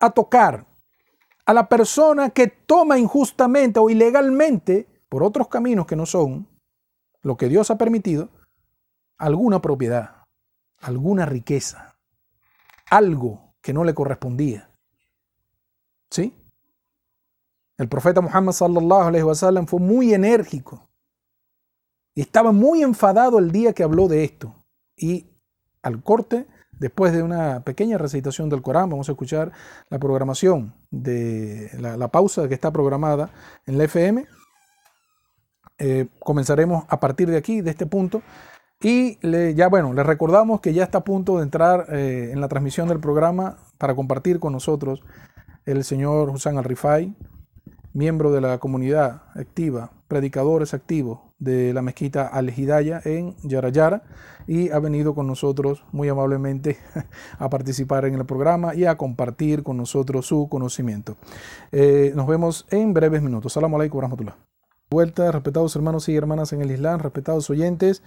a tocar a la persona que toma injustamente o ilegalmente, por otros caminos que no son lo que Dios ha permitido, alguna propiedad, alguna riqueza, algo que no le correspondía. ¿Sí? El profeta Muhammad sallallahu alaihi wasallam fue muy enérgico y estaba muy enfadado el día que habló de esto. Y al corte, después de una pequeña recitación del Corán, vamos a escuchar la programación de la, pausa que está programada en la FM. Eh, comenzaremos a partir de aquí, de este punto. Y ya bueno, les recordamos que ya está a punto de entrar eh, en la transmisión del programa para compartir con nosotros el señor Hussein Al-Rifai, miembro de la comunidad activa, predicadores activos de la mezquita Al-Hidayah en Yarayara y ha venido con nosotros muy amablemente a participar en el programa y a compartir con nosotros su conocimiento. Eh, nos vemos en breves minutos. Salam alaikum rahmatullah. Vuelta, respetados hermanos y hermanas en el Islam, respetados oyentes.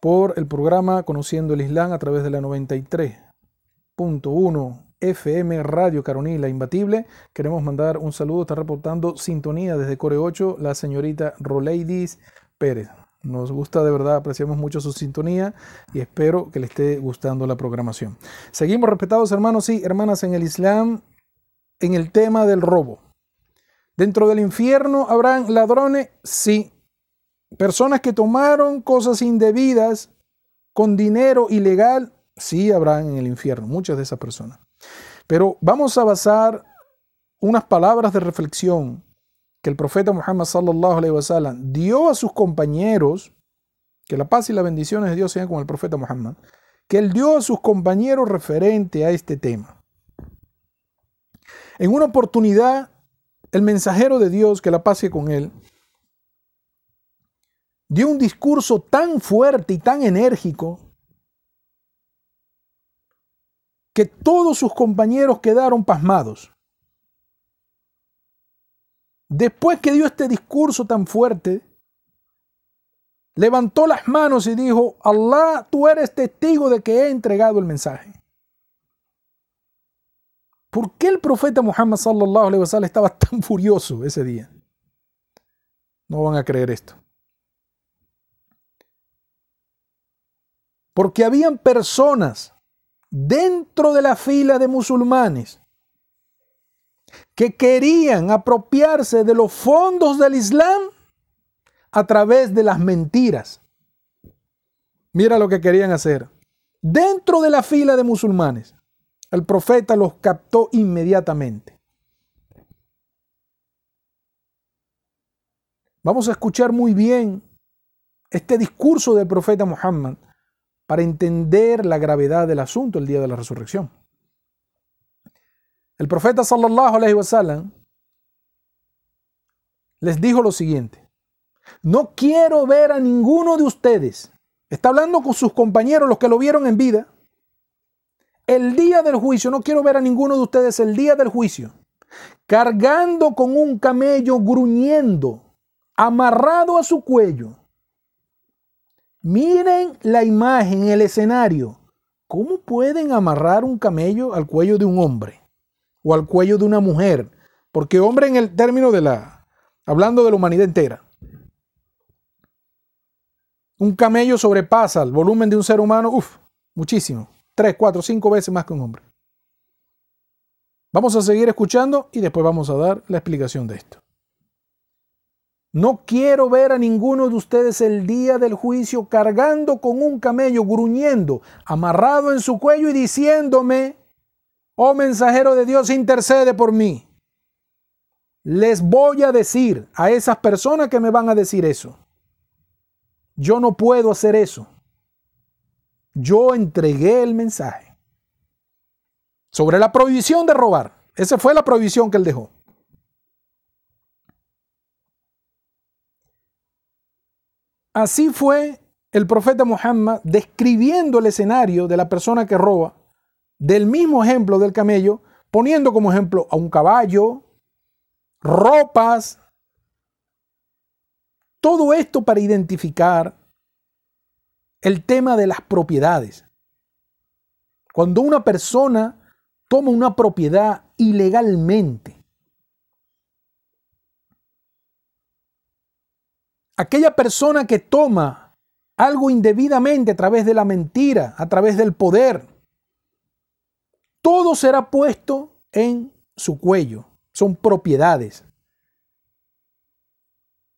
por el programa Conociendo el Islam a través de la 93.1 FM Radio Caronila Imbatible. Queremos mandar un saludo, está reportando sintonía desde Core 8 la señorita Roleidis Pérez. Nos gusta de verdad, apreciamos mucho su sintonía y espero que le esté gustando la programación. Seguimos, respetados hermanos y hermanas en el Islam, en el tema del robo. Dentro del infierno habrán ladrones, sí. Personas que tomaron cosas indebidas con dinero ilegal, sí habrán en el infierno, muchas de esas personas. Pero vamos a basar unas palabras de reflexión que el profeta Muhammad dio a sus compañeros, que la paz y las bendiciones de Dios sean con el profeta Muhammad, que él dio a sus compañeros referente a este tema. En una oportunidad, el mensajero de Dios, que la paz sea con él, dio un discurso tan fuerte y tan enérgico que todos sus compañeros quedaron pasmados. Después que dio este discurso tan fuerte, levantó las manos y dijo, Allah, tú eres testigo de que he entregado el mensaje. ¿Por qué el profeta Muhammad sallallahu alaihi wasallam estaba tan furioso ese día? No van a creer esto. Porque habían personas dentro de la fila de musulmanes que querían apropiarse de los fondos del Islam a través de las mentiras. Mira lo que querían hacer. Dentro de la fila de musulmanes, el profeta los captó inmediatamente. Vamos a escuchar muy bien este discurso del profeta Muhammad para entender la gravedad del asunto el día de la resurrección. El profeta sallallahu alaihi wasallam les dijo lo siguiente: No quiero ver a ninguno de ustedes. Está hablando con sus compañeros, los que lo vieron en vida. El día del juicio, no quiero ver a ninguno de ustedes el día del juicio, cargando con un camello gruñendo, amarrado a su cuello, Miren la imagen, el escenario. ¿Cómo pueden amarrar un camello al cuello de un hombre o al cuello de una mujer? Porque hombre en el término de la, hablando de la humanidad entera. Un camello sobrepasa el volumen de un ser humano, uff, muchísimo. Tres, cuatro, cinco veces más que un hombre. Vamos a seguir escuchando y después vamos a dar la explicación de esto. No quiero ver a ninguno de ustedes el día del juicio cargando con un camello, gruñendo, amarrado en su cuello y diciéndome, oh mensajero de Dios, intercede por mí. Les voy a decir a esas personas que me van a decir eso. Yo no puedo hacer eso. Yo entregué el mensaje. Sobre la prohibición de robar. Esa fue la prohibición que él dejó. Así fue el profeta Muhammad describiendo el escenario de la persona que roba, del mismo ejemplo del camello, poniendo como ejemplo a un caballo, ropas, todo esto para identificar el tema de las propiedades. Cuando una persona toma una propiedad ilegalmente, aquella persona que toma algo indebidamente a través de la mentira, a través del poder, todo será puesto en su cuello. Son propiedades.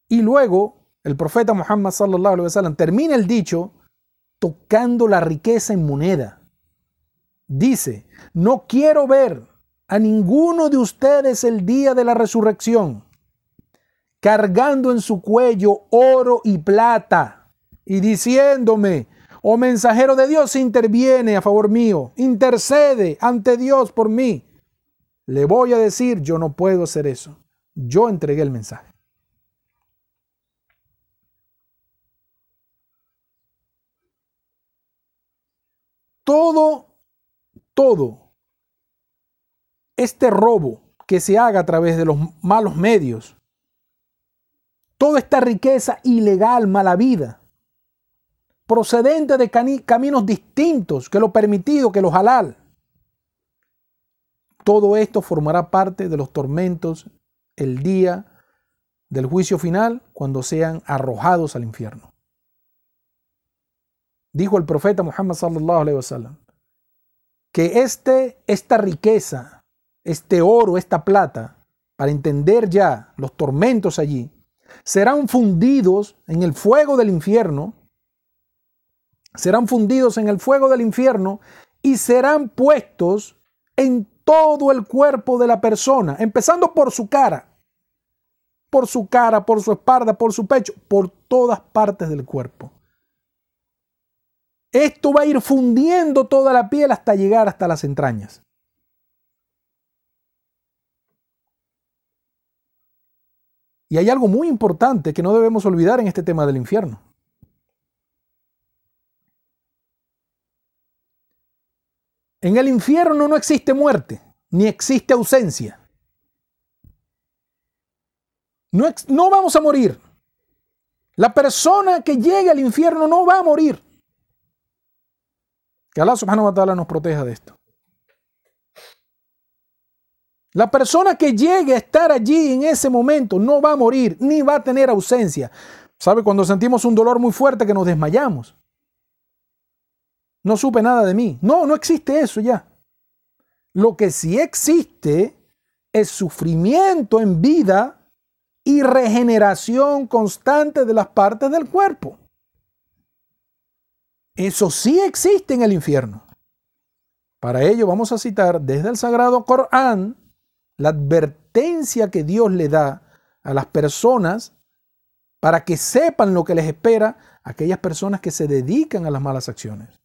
Y luego el profeta Muhammad sallallahu alaihi wasallam termina el dicho tocando la riqueza en moneda. Dice, no quiero ver a ninguno de ustedes el día de la resurrección cargando en su cuello oro y plata y diciéndome, oh mensajero de Dios, interviene a favor mío, intercede ante Dios por mí. Le voy a decir, yo no puedo hacer eso. Yo entregué el mensaje. Todo, todo este robo que se haga a través de los malos medios toda esta riqueza ilegal, mala vida, procedente de caminos distintos que lo permitido, que lo halal. Todo esto formará parte de los tormentos el día del juicio final cuando sean arrojados al infierno. Dijo el profeta Muhammad sallallahu alaihi wasallam que este, esta riqueza, este oro, esta plata, para entender ya los tormentos allí, serán fundidos en el fuego del infierno, serán fundidos en el fuego del infierno y serán puestos en todo el cuerpo de la persona, empezando por su cara, por su cara, por su espalda, por su pecho, por todas partes del cuerpo. Esto va a ir fundiendo toda la piel hasta llegar hasta las entrañas. Y hay algo muy importante que no debemos olvidar en este tema del infierno. En el infierno no existe muerte, ni existe ausencia. No, vamos a morir. La persona que llegue al infierno no va a morir. Que Allah subhanahu wa ta'ala nos proteja de esto. La persona que llegue a estar allí en ese momento no va a morir, ni va a tener ausencia. ¿Sabe? Cuando sentimos un dolor muy fuerte que nos desmayamos. No supe nada de mí. No, no existe eso ya. Lo que sí existe es sufrimiento en vida y regeneración constante de las partes del cuerpo. Eso sí existe en el infierno. Para ello vamos a citar desde el Sagrado Corán la advertencia que Dios le da a las personas para que sepan lo que les espera a aquellas personas que se dedican a las malas acciones.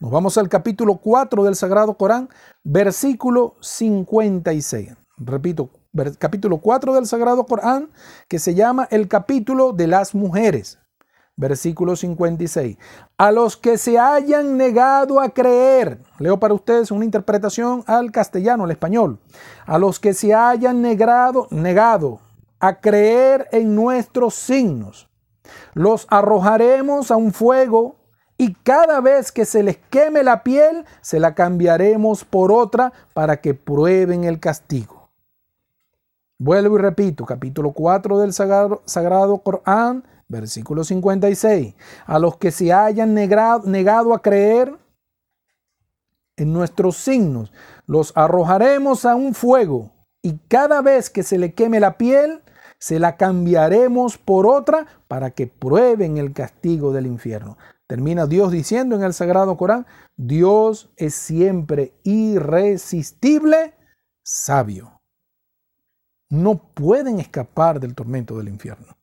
Nos vamos al capítulo 4 del Sagrado Corán, versículo 56. Repito, capítulo 4 del Sagrado Corán, que se llama el capítulo de las mujeres. Versículo 56. A los que se hayan negado a creer, leo para ustedes una interpretación al castellano, al español. A los que se hayan negado, negado a creer en nuestros signos, los arrojaremos a un fuego y cada vez que se les queme la piel, se la cambiaremos por otra para que prueben el castigo. Vuelvo y repito, capítulo 4 del Sagrado, Sagrado Corán, versículo 56. A los que se hayan negado a creer en nuestros signos, los arrojaremos a un fuego y cada vez que se le queme la piel, se la cambiaremos por otra para que prueben el castigo del infierno. Termina Dios diciendo en el Sagrado Corán, Dios es siempre irresistible, sabio. No pueden escapar del tormento del infierno.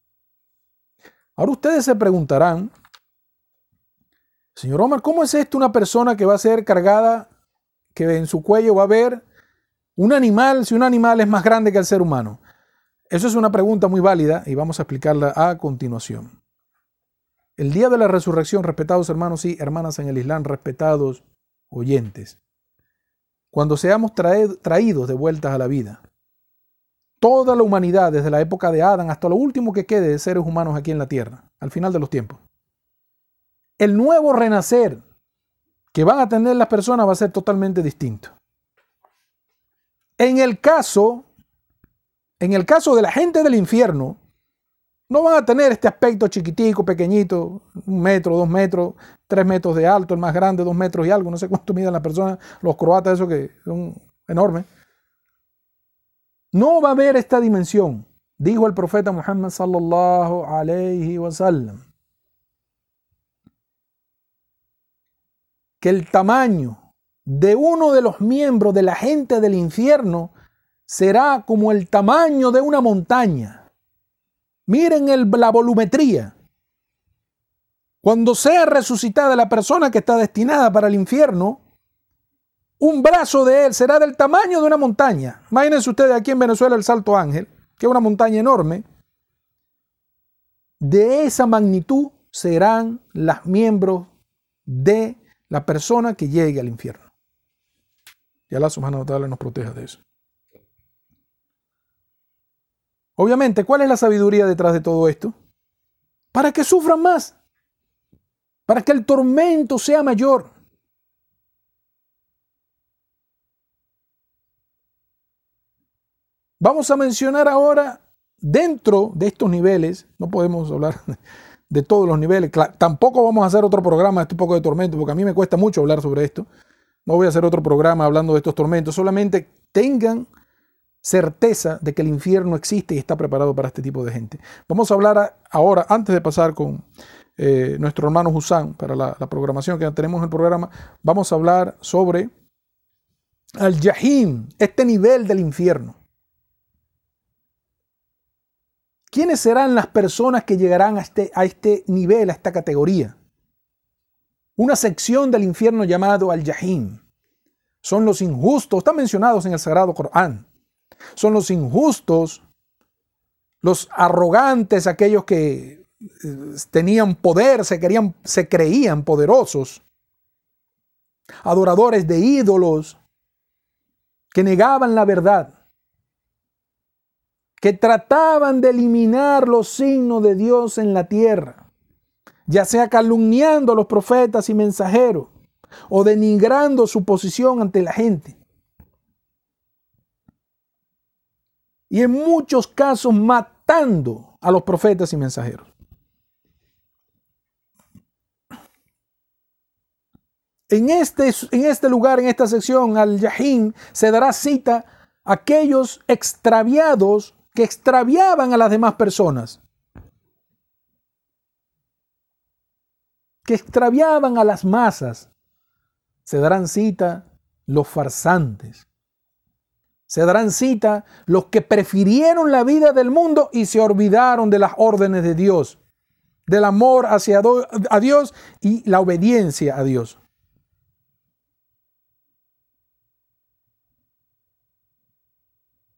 Ahora ustedes se preguntarán, señor Omar, ¿cómo es esto una persona que va a ser cargada, que en su cuello va a haber un animal, si un animal es más grande que el ser humano? Eso es una pregunta muy válida y vamos a explicarla a continuación. El día de la resurrección, respetados hermanos y hermanas en el Islam, respetados oyentes, cuando seamos traídos de vueltas a la vida, toda la humanidad, desde la época de Adán hasta lo último que quede de seres humanos aquí en la tierra, al final de los tiempos, el nuevo renacer que van a tener las personas va a ser totalmente distinto. En el caso, en el caso de la gente del infierno, no van a tener este aspecto chiquitico, pequeñito, un metro, dos metros, tres metros de alto, el más grande, dos metros y algo, no sé cuánto miden las personas, los croatas, esos que son enormes. No va a haber esta dimensión, dijo el profeta Muhammad sallallahu alayhi wa sallam. Que el tamaño de uno de los miembros de la gente del infierno será como el tamaño de una montaña. Miren el, la volumetría. Cuando sea resucitada la persona que está destinada para el infierno, un brazo de él será del tamaño de una montaña. Imagínense ustedes aquí en Venezuela el Salto Ángel, que es una montaña enorme. De esa magnitud serán los miembros de la persona que llegue al infierno. Y Allah subhanahu wa ta'ala nos proteja de eso. Obviamente, ¿cuál es la sabiduría detrás de todo esto? Para que sufran más. para que el tormento sea mayor. Vamos a mencionar ahora, dentro de estos niveles, no podemos hablar de todos los niveles, tampoco vamos a hacer otro programa de este poco de tormento, porque a mí me cuesta mucho hablar sobre esto. No voy a hacer otro programa hablando de estos tormentos, solamente tengan certeza de que el infierno existe y está preparado para este tipo de gente. Vamos a hablar ahora, antes de pasar con eh, nuestro hermano Husán para la, la, programación que tenemos en el programa, vamos a hablar sobre al Yahim, este nivel del infierno. ¿Quiénes serán las personas que llegarán a este, a este nivel, a esta categoría? Una sección del infierno llamado al-Yahim. Son los injustos, están mencionados en el Sagrado Corán. Son los injustos, los arrogantes, aquellos que eh, tenían poder, se, se creían poderosos, adoradores de ídolos, que negaban la verdad que trataban de eliminar los signos de Dios en la tierra, ya sea calumniando a los profetas y mensajeros o denigrando su posición ante la gente. Y en muchos casos matando a los profetas y mensajeros. En este, en este lugar, en esta sección, al Yahim, se dará cita a aquellos extraviados que extraviaban a las demás personas, que extraviaban a las masas. Se darán cita los farsantes. Se darán cita los que prefirieron la vida del mundo y se olvidaron de las órdenes de Dios, del amor hacia a Dios y la obediencia a Dios.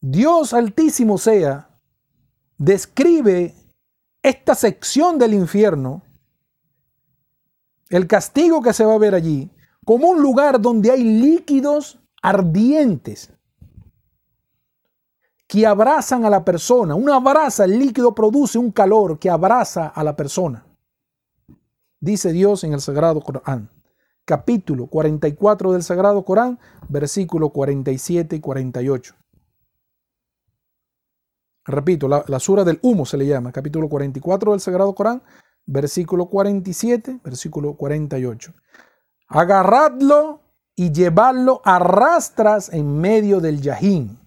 Dios altísimo sea, describe esta sección del infierno, el castigo que se va a ver allí, como un lugar donde hay líquidos ardientes que abrazan a la persona. Una brasa, el líquido produce un calor que abraza a la persona. Dice Dios en el Sagrado Corán, capítulo 44 del Sagrado Corán, versículo 47 y 48. Repito, la, la sura del humo se le llama, capítulo 44 del Sagrado Corán, versículo 47, versículo 48. Agarradlo y llevadlo a rastras en medio del yajín.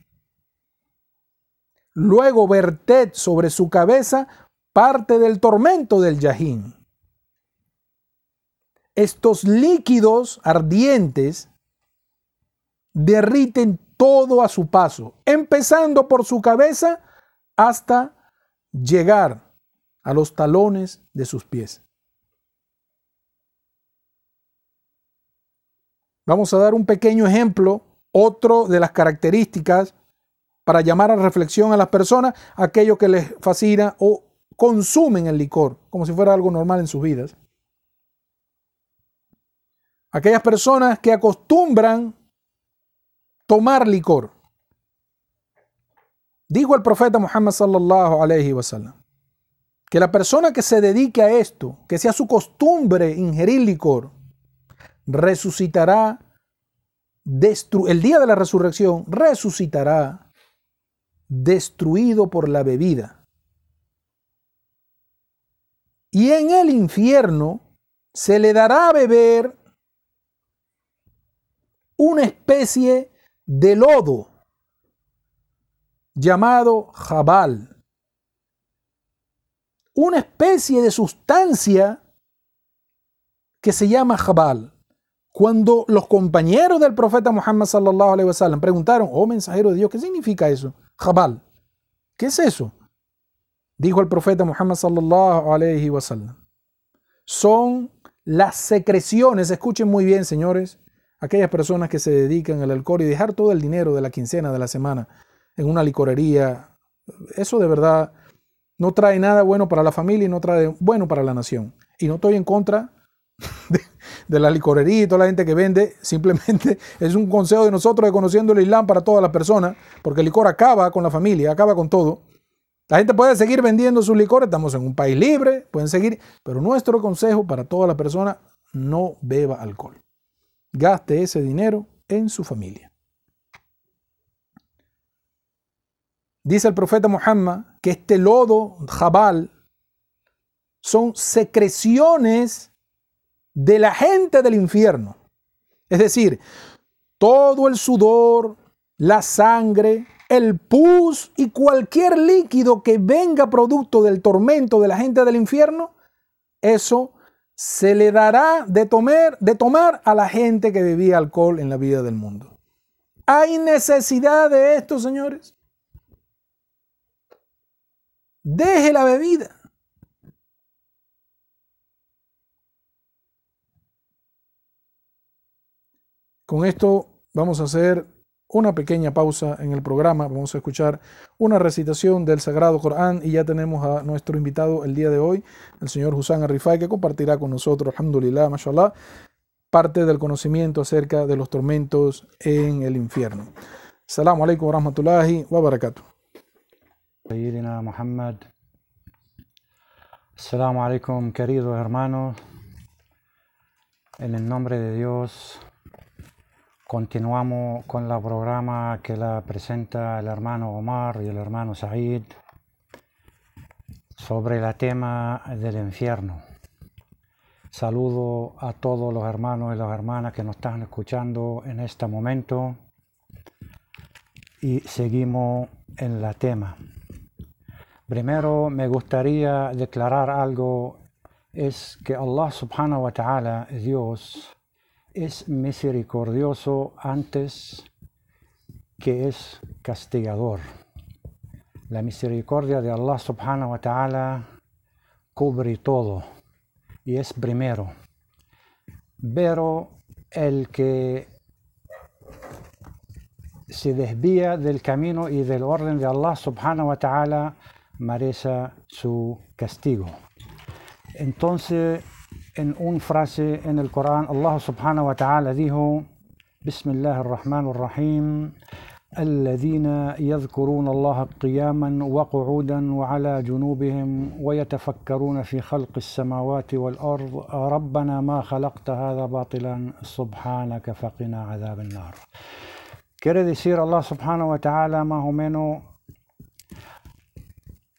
Luego verted sobre su cabeza parte del tormento del yajín. Estos líquidos ardientes derriten todo a su paso, empezando por su cabeza hasta llegar a los talones de sus pies. Vamos a dar un pequeño ejemplo, otro de las características para llamar a reflexión a las personas, aquello que les fascina o consumen el licor, como si fuera algo normal en sus vidas. Aquellas personas que acostumbran tomar licor. Dijo el profeta Muhammad sallallahu alayhi wa sallam que la persona que se dedique a esto, que sea su costumbre ingerir licor, resucitará, el día de la resurrección, resucitará destruido por la bebida. Y en el infierno se le dará a beber una especie de lodo llamado jabal, una especie de sustancia que se llama jabal. Cuando los compañeros del profeta Muhammad sallallahu alaihi wasallam preguntaron, oh mensajero de Dios, ¿qué significa eso? Jabal. ¿Qué es eso? Dijo el profeta Muhammad sallallahu alaihi wasallam. Son las secreciones, escuchen muy bien, señores, aquellas personas que se dedican al alcohol y dejar todo el dinero de la quincena de la semana en una licorería. Eso de verdad no trae nada bueno para la familia y no trae bueno para la nación. Y no estoy en contra de, la licorería y toda la gente que vende. Simplemente es un consejo de nosotros de conociendo el Islam para todas las personas, porque el licor acaba con la familia, acaba con todo. La gente puede seguir vendiendo sus licores, estamos en un país libre, pueden seguir, pero nuestro consejo para toda la persona, no beba alcohol. Gaste ese dinero en su familia. Dice el profeta Muhammad que este lodo, jabal, son secreciones de la gente del infierno. Es decir, todo el sudor, la sangre, el pus y cualquier líquido que venga producto del tormento de la gente del infierno, eso se le dará de tomar, de tomar a la gente que bebía alcohol en la vida del mundo. ¿Hay necesidad de esto, señores? Deje la bebida. Con esto vamos a hacer una pequeña pausa en el programa. Vamos a escuchar una recitación del Sagrado Corán y ya tenemos a nuestro invitado el día de hoy, el señor Hussan Arifai, que compartirá con nosotros, alhamdulillah, mashallah, parte del conocimiento acerca de los tormentos en el infierno. Assalamu alaikum wa rahmatullahi wa barakatuh. Sayyidina Muhammad. Assalamu alaikum, queridos hermanos. En el nombre de Dios, Continuamos con el programa que la presenta el hermano Omar y el hermano Said sobre el tema del infierno. Saludo a todos los hermanos y las hermanas que nos están escuchando en este momento y seguimos en la tema. Primero me gustaría declarar algo, es que Allah subhanahu wa ta'ala, Dios, es misericordioso antes que es castigador. La misericordia de Allah subhanahu wa ta'ala cubre todo y es primero. Pero el que se desvía del camino y del orden de Allah subhanahu wa ta'ala merece su castigo. Entonces, en una frase en el Corán, Allah subhanahu wa ta'ala dijo, Bismillah ar-Rahman ar-Rahim, الذين يذكرون الله قياما وقعودا وعلى جنوبهم ويتفكرون في خلق السماوات والأرض ربنا ما خلقت هذا باطلا سبحانك فقنا عذاب النار Quiere decir Allah subhanahu wa ta'ala más o menos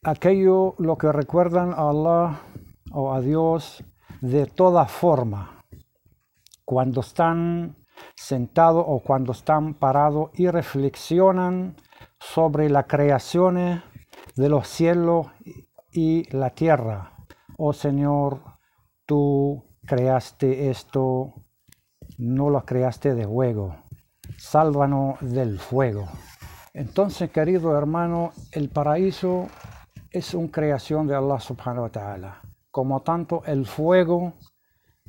aquello lo que recuerdan a Allah o a Dios de toda forma, cuando están sentados o cuando están parados y reflexionan sobre la creación de los cielos y la tierra. Oh Señor, tú creaste esto, no lo creaste de juego. Sálvanos del fuego. Entonces, querido hermano, el paraíso es una creación de Allah subhanahu wa ta'ala como tanto el fuego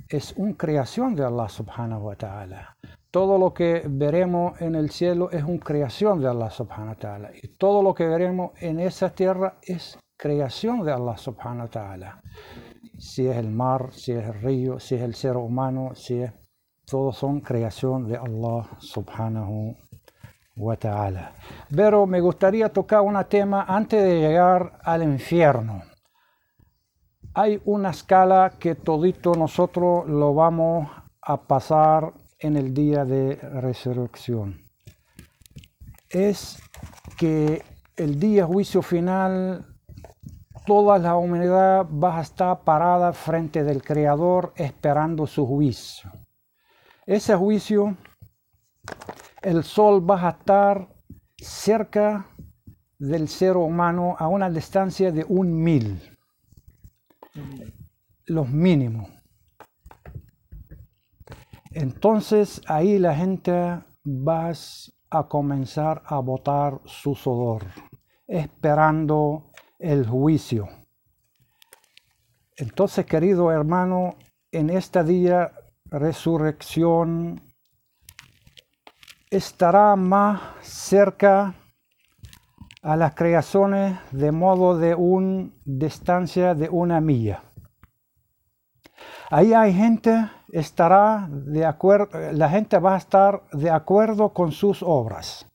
es una creación de Allah subhanahu wa ta'ala. Todo lo que veremos en el cielo es una creación de Allah subhanahu wa ta'ala. Y todo lo que veremos en esa tierra es creación de Allah subhanahu wa ta'ala. Si es el mar, si es el río, si es el ser humano, si es... Todos son creación de Allah subhanahu Pero me gustaría tocar un tema antes de llegar al infierno hay una escala que todito nosotros lo vamos a pasar en el día de resurrección. Es que el día juicio final toda la humanidad va a estar parada frente del Creador esperando su juicio. Ese juicio, el sol va a estar cerca del ser humano a una distancia de un mil los mínimos. Entonces ahí la gente va a comenzar a botar su sudor, esperando el juicio. Entonces, querido hermano, en este día resurrección estará más cerca a las creaciones de modo de una distancia de una milla. Ahí hay gente, estará de acuerdo, la gente va a estar de acuerdo con sus obras.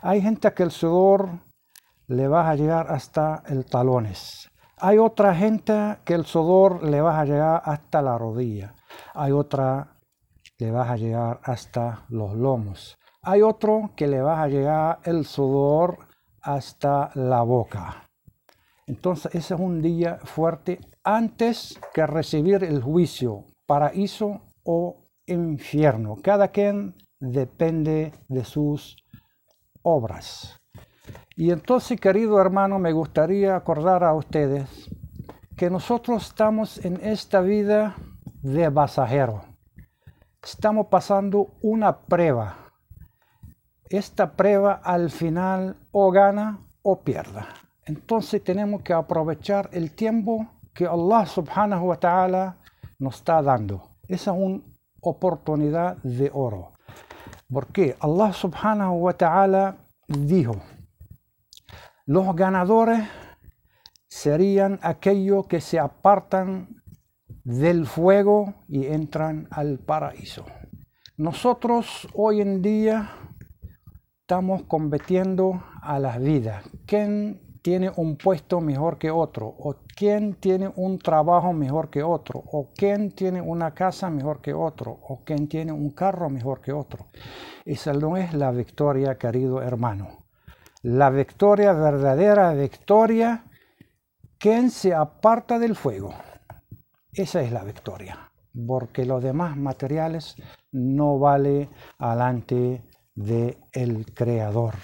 Hay gente que el sudor le vas a llegar hasta el talones. Hay otra gente que el sudor le va a llegar hasta la rodilla. Hay otra le vas a llegar hasta los lomos. Hay otro que le va a llegar el sudor hasta la boca. Entonces ese es un día fuerte antes que recibir el juicio, paraíso o infierno. Cada quien depende de sus obras. Y entonces, querido hermano, me gustaría acordar a ustedes que nosotros estamos en esta vida de pasajero. Estamos pasando una prueba. Esta prueba al final o gana o pierda. Entonces tenemos que aprovechar el tiempo que Allah subhanahu wa ta'ala nos está dando. Esa es una oportunidad de oro. Porque Allah subhanahu wa ta'ala dijo, los ganadores serían aquellos que se apartan del fuego y entran al paraíso. Nosotros hoy en día estamos compitiendo a la vida. ¿Quién tiene un puesto mejor que otro? ¿O quién tiene un trabajo mejor que otro? ¿O quién tiene una casa mejor que otro? ¿O quién tiene un carro mejor que otro? Esa no es la victoria, querido hermano la victoria, verdadera victoria, quien se aparta del fuego. Esa es la victoria, porque los demás materiales no vale alante de el Creador.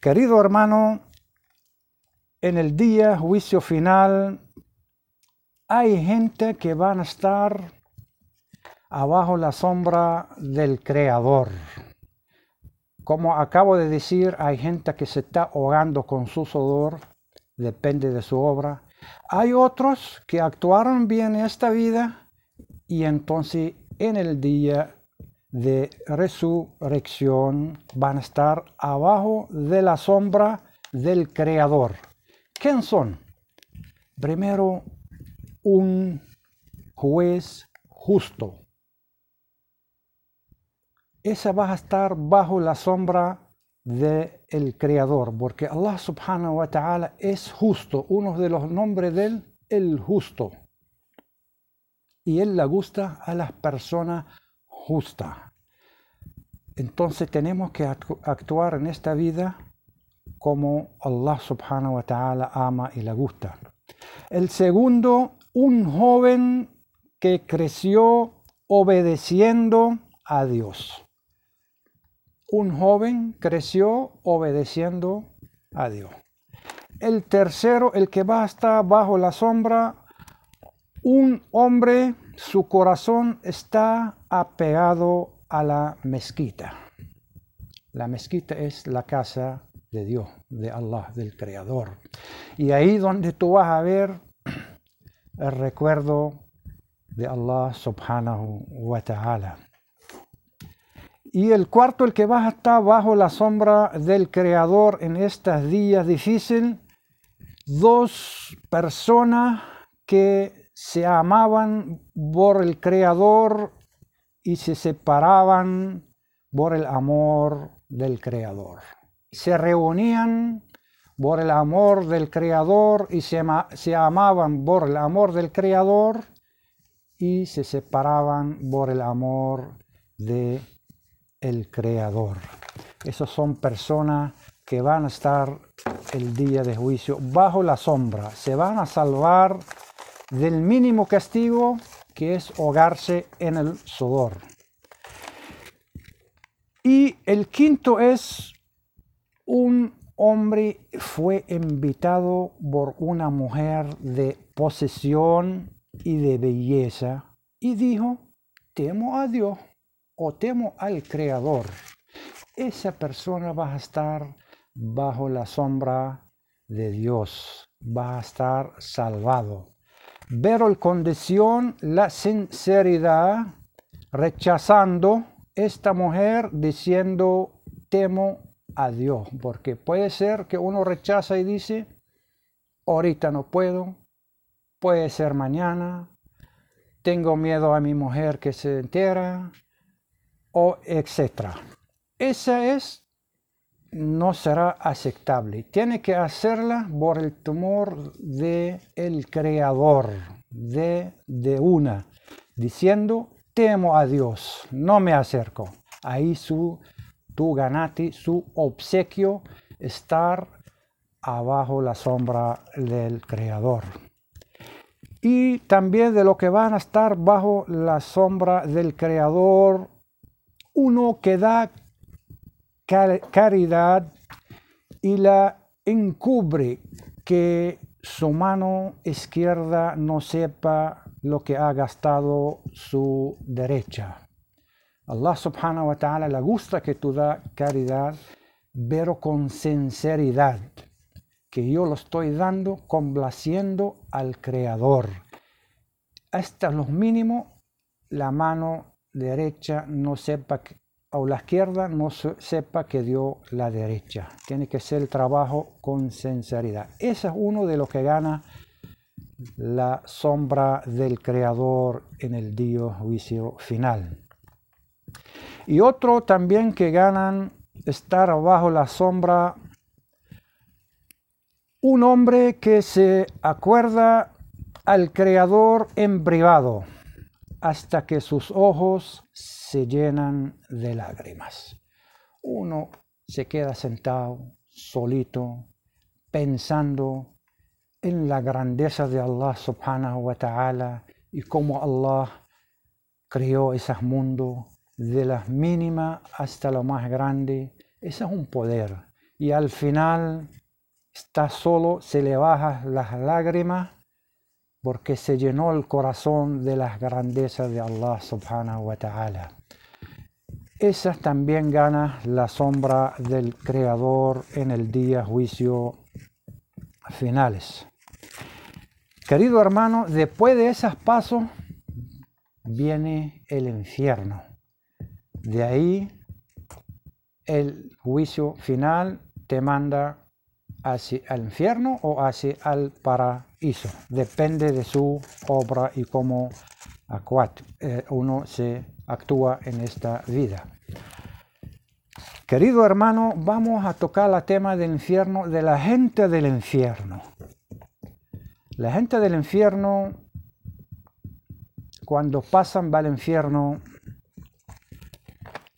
Querido hermano, en el día juicio final hay gente que van a estar abajo la sombra del Creador. Como acabo de decir, hay gente que se está ahogando con su sudor, depende de su obra. Hay otros que actuaron bien en esta vida y entonces en el día de resurrección van a estar abajo de la sombra del Creador. ¿Quién son? Primero, un juez justo esa va a estar bajo la sombra del Creador, porque Allah subhanahu wa ta'ala es justo, uno de los nombres de él, el justo. Y él le gusta a las personas justas. Entonces tenemos que actuar en esta vida como Allah subhanahu wa ta'ala ama y le gusta. El segundo, un joven que creció obedeciendo a Dios un joven creció obedeciendo a Dios. El tercero, el que va a estar bajo la sombra, un hombre, su corazón está apegado a la mezquita. La mezquita es la casa de Dios, de Allah, del Creador. Y ahí donde tú vas a ver el recuerdo de Allah subhanahu wa ta'ala. Y el cuarto, el que va a estar bajo la sombra del Creador en estos días difíciles, dos personas que se amaban por el Creador y se separaban por el amor del Creador. Se reunían por el amor del Creador y se, se amaban por el amor del Creador y se separaban por el amor de el Creador. Esas son personas que van a estar el día de juicio bajo la sombra. Se van a salvar del mínimo castigo que es ahogarse en el sudor. Y el quinto es un hombre fue invitado por una mujer de posesión y de belleza y dijo, temo a Dios o temo al Creador, esa persona va a estar bajo la sombra de Dios, va a estar salvado. Pero el condición, la sinceridad, rechazando esta mujer diciendo temo a Dios, porque puede ser que uno rechaza y dice, ahorita no puedo, puede ser mañana, tengo miedo a mi mujer que se entera, o etcétera. Esa es no será aceptable. Tiene que hacerla por el temor de el creador, de, de una, diciendo, temo a Dios, no me acerco. Ahí su, tu ganati, su obsequio, estar abajo la sombra del creador. Y también de lo que van a estar bajo la sombra del creador, uno que da caridad y la encubre que su mano izquierda no sepa lo que ha gastado su derecha. Allah subhanahu wa ta'ala le gusta que tú da caridad, pero con sinceridad, que yo lo estoy dando complaciendo al Creador. Hasta lo mínimo, la mano derecha no sepa o la izquierda no sepa que dio la derecha. Tiene que ser el trabajo con sinceridad. Ese es uno de los que gana la sombra del Creador en el día juicio final. Y otro también que ganan estar bajo la sombra, un hombre que se acuerda al Creador en privado hasta que sus ojos se llenan de lágrimas. Uno se queda sentado, solito, pensando en la grandeza de Allah subhanahu wa ta'ala y cómo Allah creó ese mundo de las mínimas hasta lo más grande. Ese es un poder. Y al final está solo, se le bajan las lágrimas porque se llenó el corazón de las grandezas de Allah subhanahu wa ta'ala. Esa también gana la sombra del Creador en el día juicio finales. Querido hermano, después de esos pasos viene el infierno. De ahí el juicio final te manda hacia el infierno o hacia el paraíso. Depende de su obra y cómo eh, uno se actúa en esta vida. Querido hermano, vamos a tocar el tema del infierno, de la gente del infierno. La gente del infierno, cuando pasan al infierno,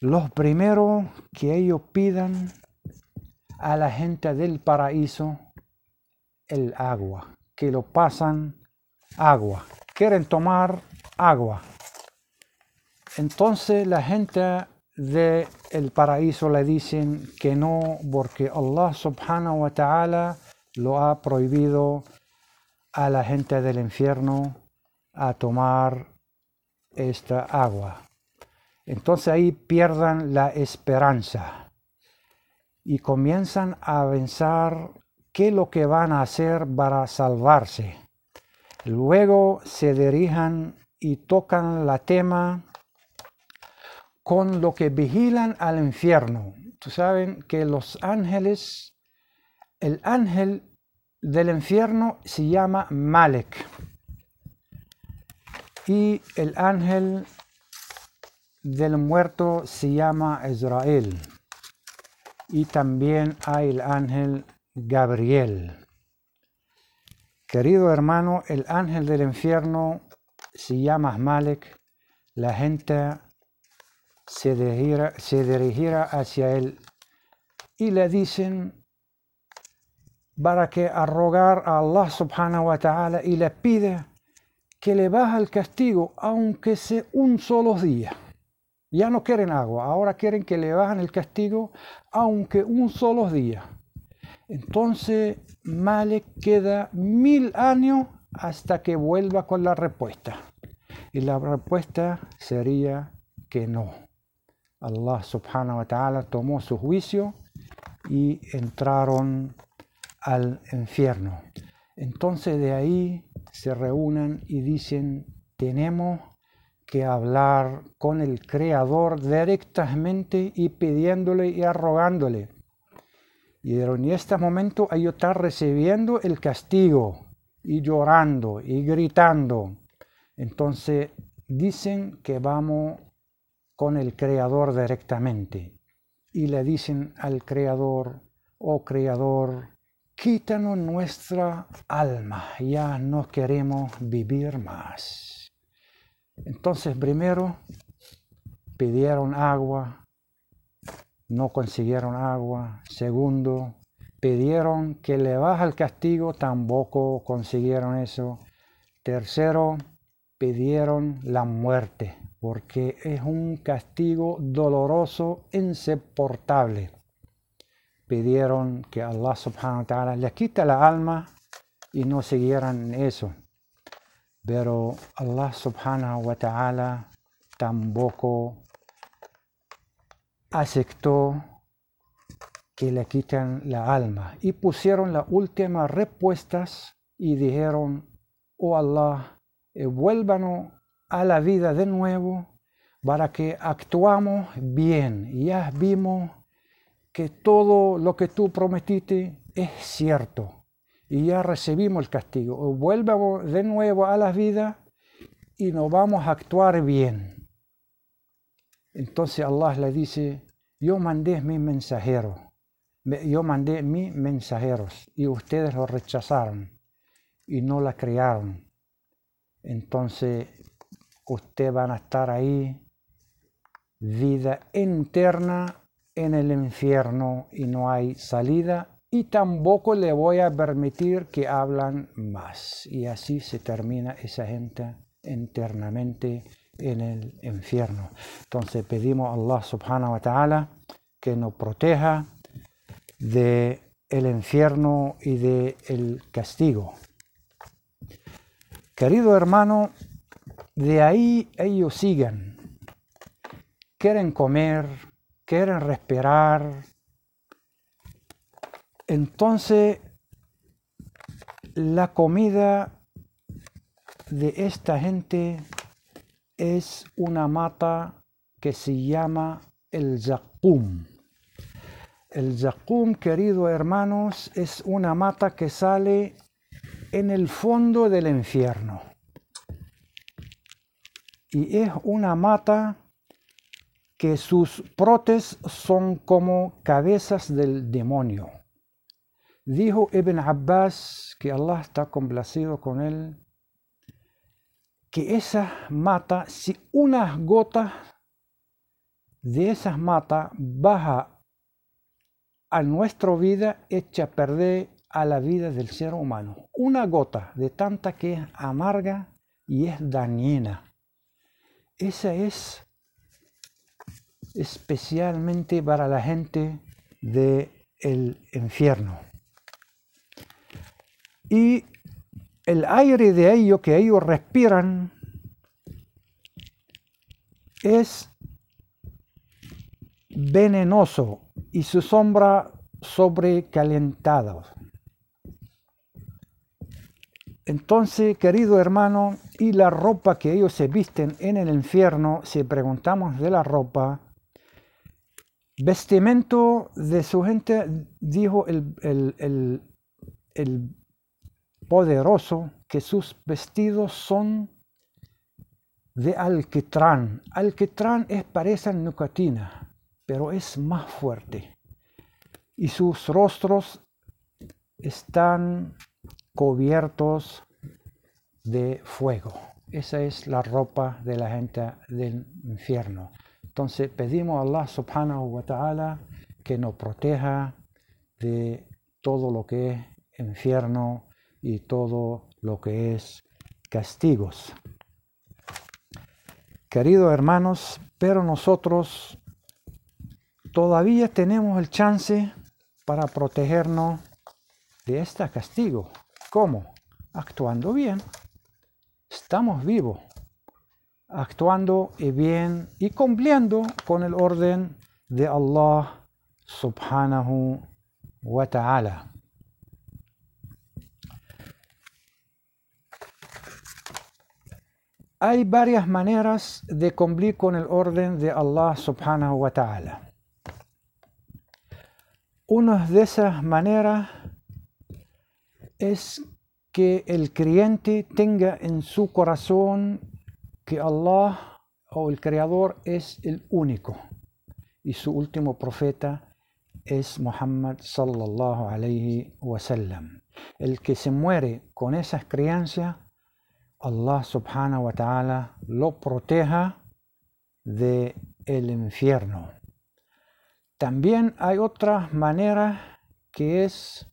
los primeros que ellos pidan a la gente del paraíso el agua, que lo pasan agua, quieren tomar agua. Entonces la gente del paraíso le dicen que no, porque Allah subhanahu wa ta'ala lo ha prohibido a la gente del infierno a tomar esta agua. Entonces ahí pierdan la esperanza y comienzan a pensar qué es lo que van a hacer para salvarse. Luego se dirijan y tocan la tema con lo que vigilan al infierno. Tú saben que los ángeles, el ángel del infierno se llama Malek y el ángel del muerto se llama Israel y también hay el ángel Gabriel. Querido hermano, el ángel del infierno se llama Malek. La gente se dirigirá, se dirigirá hacia él y le dicen para que a rogar a Allah subhanahu wa ta'ala y le pide que le baje el castigo aunque sea un solo día. Ya no quieren agua, ahora quieren que le bajen el castigo, aunque un solo día. Entonces Malek queda mil años hasta que vuelva con la respuesta. Y la respuesta sería que no. Allah subhanahu wa ta'ala tomó su juicio y entraron al infierno. Entonces de ahí se reúnen y dicen, tenemos que hablar con el Creador directamente y pidiéndole y arrogándole. Y en este momento ellos están recibiendo el castigo y llorando y gritando. Entonces dicen que vamos con el Creador directamente. y le dicen al Creador, oh Creador, quítanos nuestra alma, ya no queremos vivir más. Entonces primero pidieron agua, no consiguieron agua. Segundo, pidieron que le baja el castigo, tampoco consiguieron eso. Tercero, pidieron la muerte, porque es un castigo doloroso, insoportable. Pidieron que Allah subhanahu wa ta'ala les quita la alma y no siguieran eso. Pero Allah subhanahu wa ta'ala aceptó que le quitan la alma y pusieron las últimas respuestas y dijeron, oh Allah, vuélvanos a la vida de nuevo para que actuamos bien. Ya vimos que todo lo que tú prometiste es cierto y ya recibimos el castigo. Vuélvanos de nuevo a la vida y nos vamos a actuar bien. Entonces Allah le dice, yo mandé mis mensajeros, yo mandé mis mensajeros y ustedes lo rechazaron y no la crearon. Entonces ustedes van a estar ahí, vida interna en el infierno y no hay salida y tampoco le voy a permitir que hablan más. Y así se termina esa gente internamente en el infierno. Entonces pedimos a Allah subhanahu wa ta'ala que nos proteja de el infierno y de el castigo. Querido hermano, de ahí ellos siguen. Quieren comer, quieren respirar. Entonces, la comida de esta gente es una mata que se llama el zakum. El zakum, queridos hermanos, es una mata que sale en el fondo del infierno. Y es una mata que sus protes son como cabezas del demonio. Dijo Ibn Abbas, que Allah está complacido con él, que esa mata, si una gota de esas matas baja a nuestra vida, echa a perder a la vida del ser humano. Una gota de tanta que es amarga y es dañina. Esa es especialmente para la gente del el infierno. Y el aire de ellos que ellos respiran es venenoso y su sombra sobrecalentada. Entonces, querido hermano, y la ropa que ellos se visten en el infierno, si preguntamos de la ropa, vestimento de su gente, dijo el, el, el poderoso que sus vestidos son de alquitrán. Alquitrán es parece nicotina, pero es más fuerte. Y sus rostros están cubiertos de fuego. Esa es la ropa de la gente del infierno. Entonces pedimos a Allah subhanahu wa ta'ala que nos proteja de todo lo que es infierno y todo lo que es castigos. Queridos hermanos, pero nosotros todavía tenemos el chance para protegernos de este castigo. ¿Cómo? Actuando bien. Estamos vivos. Actuando bien y cumpliendo con el orden de Allah subhanahu wa ta'ala. Hay varias maneras de cumplir con el orden de Allah subhanahu wa ta'ala. Una de esas maneras es que el creyente tenga en su corazón que Allah o el Creador es el único y su último profeta es Muhammad sallallahu alayhi wasallam. El que se muere con esas creencias, Allah subhanahu wa ta'ala lo proteja de el infierno. También hay otra manera que es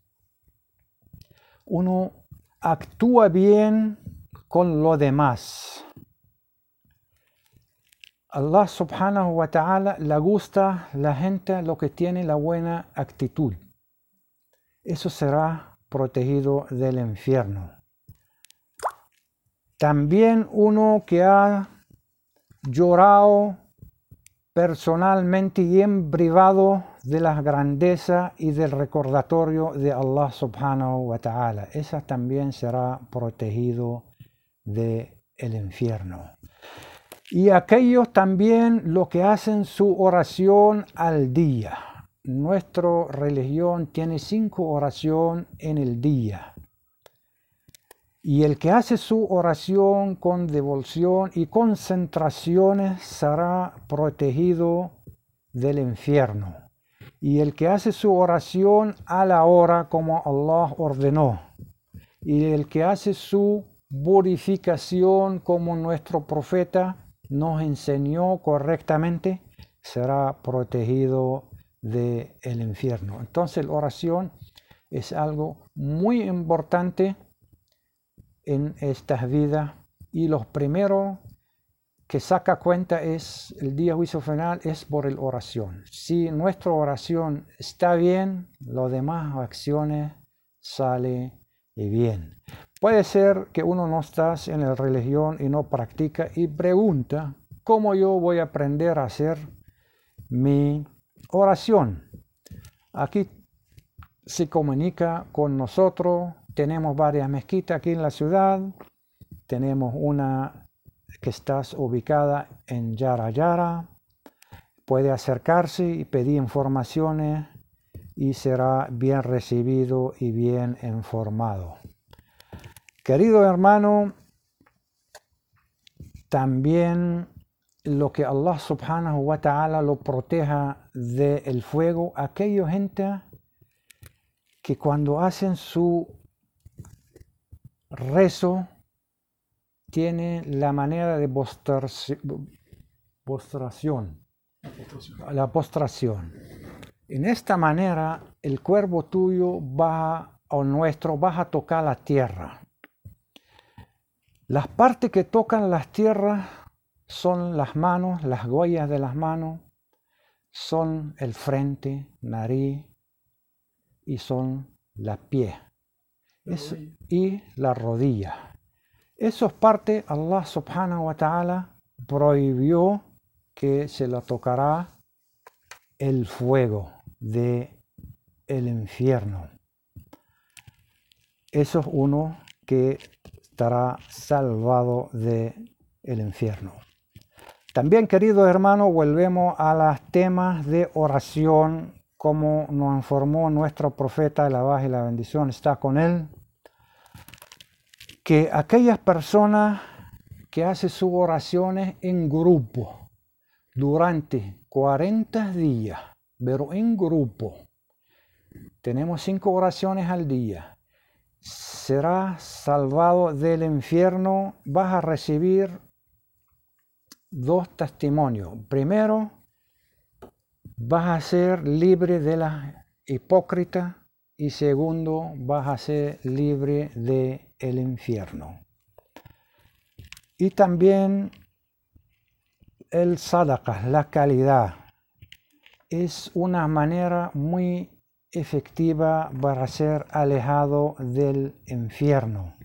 uno actúa bien con lo demás. Allah subhanahu wa ta'ala le gusta la gente lo que tiene la buena actitud. Eso será protegido del infierno. También uno que ha llorado personalmente y en privado de la grandeza y del recordatorio de Allah subhanahu wa ta'ala. Esa también será protegido del el infierno. Y aquellos también lo que hacen su oración al día. Nuestra religión tiene cinco oraciones en el día. Y el que hace su oración con devoción y concentraciones será protegido del infierno. Y el que hace su oración a la hora como Allah ordenó. Y el que hace su purificación como nuestro profeta nos enseñó correctamente, será protegido del el infierno. Entonces la oración es algo muy importante en estas vidas y los primeros que saca cuenta es el día juicio final es por la oración. Si nuestra oración está bien, las demás acciones salen bien. Puede ser que uno no está en la religión y no practica y pregunta, ¿cómo yo voy a aprender a hacer mi oración? Aquí se comunica con nosotros, tenemos varias mezquitas aquí en la ciudad, tenemos una que está ubicada en Yara Yara, puede acercarse y pedir informaciones y será bien recibido y bien informado. Querido hermano, también lo que Allah subhanahu wa ta'ala lo proteja del fuego, aquella gente que cuando hacen su rezo tiene la manera de postración, la postración. En esta manera el cuerpo tuyo va o nuestro va a tocar la tierra. Las partes que tocan las tierras son las manos, las huellas de las manos, son el frente, nariz y son la y la rodilla. Esas partes Allah subhanahu wa ta'ala prohibió que se la tocará el fuego de infierno. Eso es uno que estará salvado del el infierno. También, querido hermano, volvemos a los temas de oración, como nos informó nuestro profeta, la baja y la bendición está con él, que aquellas personas que hacen sus oraciones en grupo durante 40 días, pero en grupo, tenemos cinco oraciones al día, será salvado del infierno, vas a recibir dos testimonios. Primero, vas a ser libre de la hipócrita y segundo, vas a ser libre del el infierno. Y también el sadaqah, la calidad, es una manera muy efectiva para ser alejado del infierno.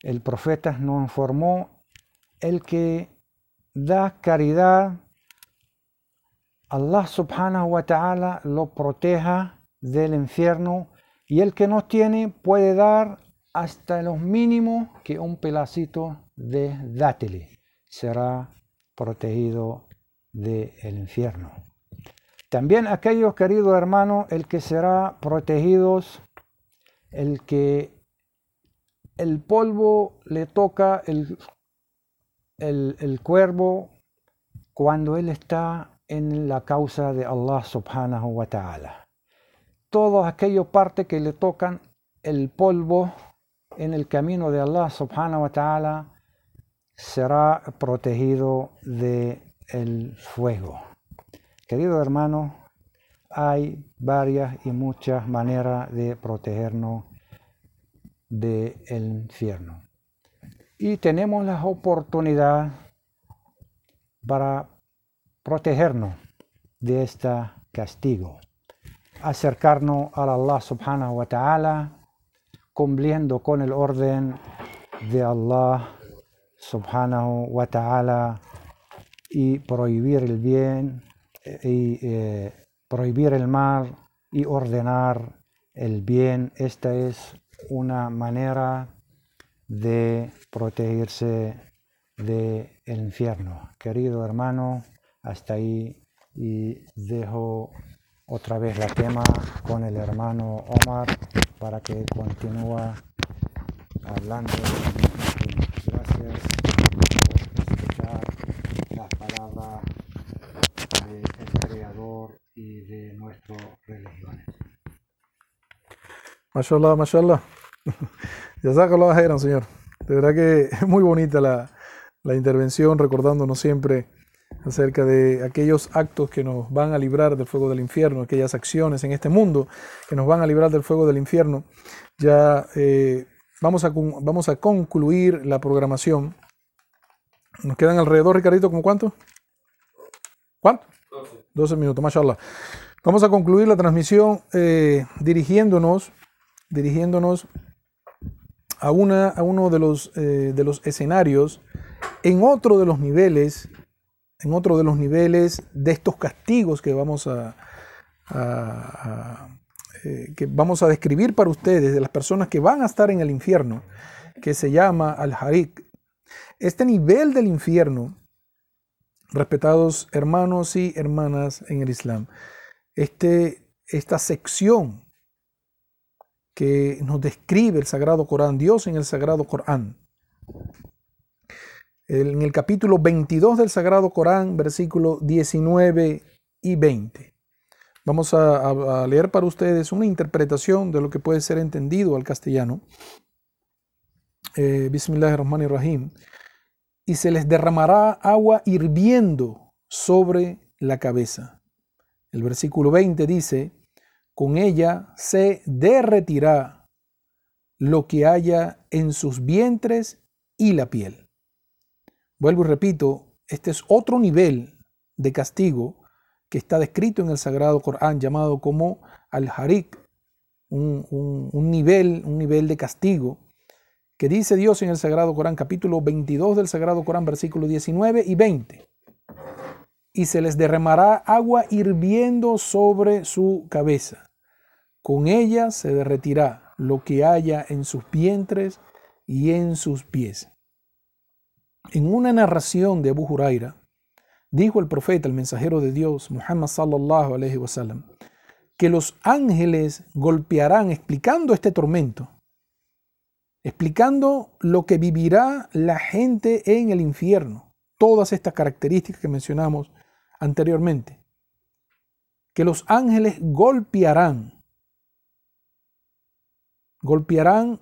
El profeta nos informó, el que da caridad, Allah subhanahu wa ta'ala lo proteja del infierno y el que no tiene puede dar hasta lo mínimo que un pedacito de dátil será protegido del infierno. También aquellos, queridos hermanos, el que será protegidos, el que el polvo le toca el, el, cuervo cuando él está en la causa de Allah subhanahu wa ta'ala. Todo aquello parte que le tocan el polvo en el camino de Allah subhanahu wa ta'ala será protegido de el fuego. Querido hermano, hay varias y muchas maneras de protegernos del infierno. Y tenemos la oportunidad para protegernos de este castigo. Acercarnos a Allah subhanahu wa ta'ala, cumpliendo con el orden de Allah subhanahu wa ta'ala y prohibir el bien y eh, prohibir el mal y ordenar el bien. Esta es una manera de protegerse del infierno. Querido hermano, hasta ahí y dejo otra vez la tema con el hermano Omar para que continúe hablando. Gracias por escuchar las palabras del Creador y de nuestras religiones. Mashallah, mashallah. Lo dijeron, señor. De verdad que es muy bonita la, la intervención, recordándonos siempre acerca de aquellos actos que nos van a librar del fuego del infierno, aquellas acciones en este mundo que nos van a librar del fuego del infierno. Ya eh, vamos, a, vamos a concluir la programación. Nos quedan alrededor, Ricardito, ¿como cuánto? ¿Cuánto? 12, 12 minutos, mashallah. Vamos a concluir la transmisión eh, dirigiéndonos, dirigiéndonos a, una, a uno de los, eh, de los escenarios en otro de los niveles en otro de los niveles de estos castigos que vamos a, eh, que vamos a describir para ustedes, de las personas que van a estar en el infierno, que se llama al-Harik. Este nivel del infierno, respetados hermanos y hermanas en el Islam, este, esta sección que nos describe el Sagrado Corán, Dios en el Sagrado Corán, en el capítulo 22 del Sagrado Corán, versículos 19 y 20. Vamos a, leer para ustedes una interpretación de lo que puede ser entendido al castellano. Eh, Bismillahirrahmanirrahim. Y se les derramará agua hirviendo sobre la cabeza. El versículo 20 dice, con ella se derretirá lo que haya en sus vientres y la piel. Vuelvo y repito, este es otro nivel de castigo que está descrito en el Sagrado Corán llamado como al-Harik, un, nivel, un nivel de castigo que dice Dios en el Sagrado Corán, capítulo 22 del Sagrado Corán, versículos 19 y 20. Y se les derramará agua hirviendo sobre su cabeza. Con ella se derretirá lo que haya en sus vientres y en sus pies. En una narración de Abu Huraira, dijo el profeta, el mensajero de Dios, Muhammad sallallahu alaihi wasallam, que los ángeles golpearán explicando este tormento, explicando lo que vivirá la gente en el infierno, todas estas características que mencionamos anteriormente, que los ángeles golpearán, golpearán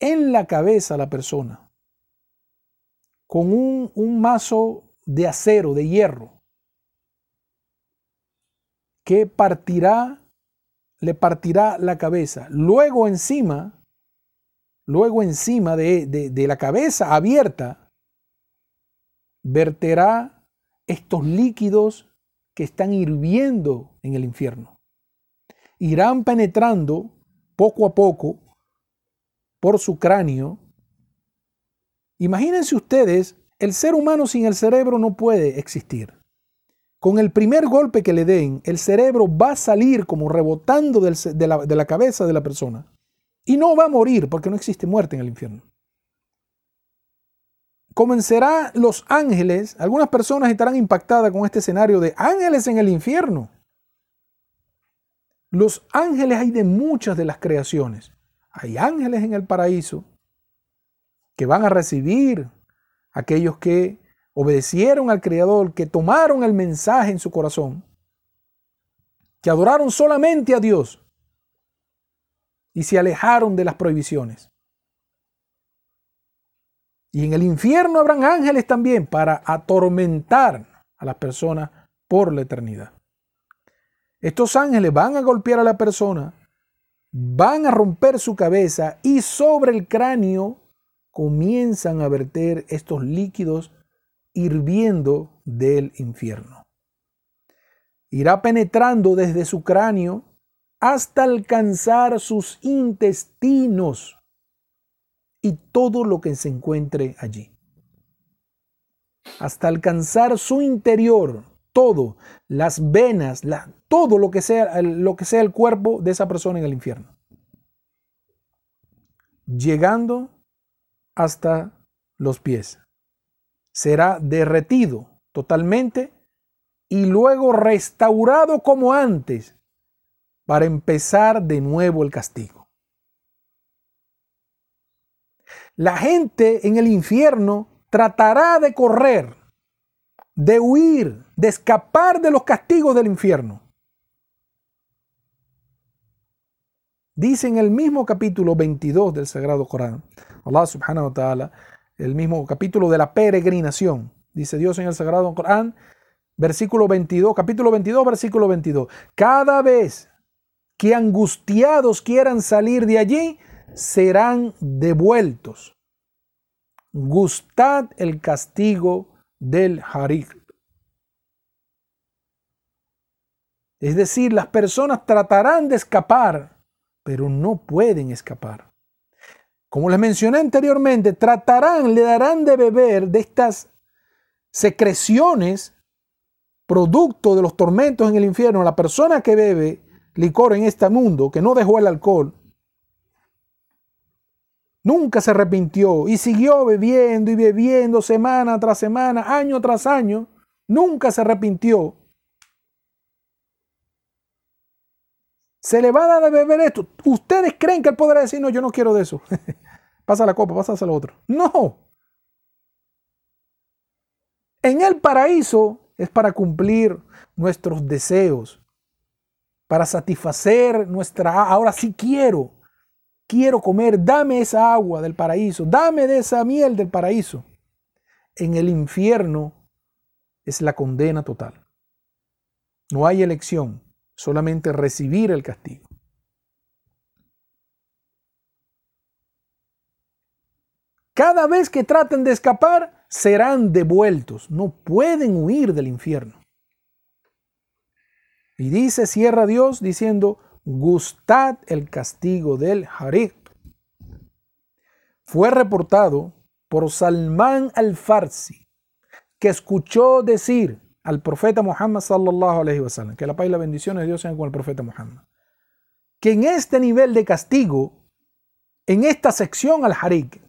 en la cabeza a la persona, con un, mazo de acero, de hierro, que partirá, le partirá la cabeza. Luego encima, luego encima de, de, la cabeza abierta, verterá estos líquidos que están hirviendo en el infierno. Irán penetrando poco a poco por su cráneo Imagínense ustedes, el ser humano sin el cerebro no puede existir. Con el primer golpe que le den, el cerebro va a salir como rebotando de, la, cabeza de la persona. Y no va a morir porque no existe muerte en el infierno. Comenzará los ángeles, algunas personas estarán impactadas con este escenario de ángeles en el infierno. Los ángeles hay de muchas de las creaciones. Hay ángeles en el paraíso, que van a recibir aquellos que obedecieron al Creador, que tomaron el mensaje en su corazón, que adoraron solamente a Dios y se alejaron de las prohibiciones. Y en el infierno habrán ángeles también para atormentar a las personas por la eternidad. Estos ángeles van a golpear a la persona, van a romper su cabeza y sobre el cráneo comienzan a verter estos líquidos hirviendo del infierno. Irá penetrando desde su cráneo hasta alcanzar sus intestinos y todo lo que se encuentre allí. Hasta alcanzar su interior, todo, las venas, todo lo que, sea, lo que sea el cuerpo de esa persona en el infierno. Llegando hasta los pies. Será derretido totalmente y luego restaurado como antes para empezar de nuevo el castigo. La gente en el infierno tratará de correr, de huir, de escapar de los castigos del infierno. Dice en el mismo capítulo 22 del Sagrado Corán, Allah subhanahu wa ta'ala, el mismo capítulo de la peregrinación, dice Dios en el Sagrado Corán, versículo 22, capítulo 22, versículo 22, cada vez que angustiados quieran salir de allí, serán devueltos. Gustad el castigo del harik. Es decir, las personas tratarán de escapar, pero no pueden escapar. Como les mencioné anteriormente, tratarán, le darán de beber de estas secreciones, producto de los tormentos en el infierno. La persona que bebe licor en este mundo, que no dejó el alcohol, Nunca se arrepintió y siguió bebiendo y bebiendo semana tras semana, año tras año. Nunca se arrepintió. Se le va a dar de beber esto. ¿Ustedes creen que él podrá decir, no, yo no quiero de eso? pasa la copa, pasa lo otro. No. En el paraíso es para cumplir nuestros deseos, para satisfacer nuestra, ahora sí quiero quiero comer, dame esa agua del paraíso, dame de esa miel del paraíso. En el infierno es la condena total. No hay elección, solamente recibir el castigo. Cada vez que traten de escapar, serán devueltos. No pueden huir del infierno. Y dice, cierra Dios diciendo, gustad el castigo del harik. Fue reportado por Salman al-Farsi, que escuchó decir al profeta Muhammad sallallahu alaihi wasallam, que la paz y la bendición de Dios sean con el profeta Muhammad, que en este nivel de castigo, en esta sección al-Harik,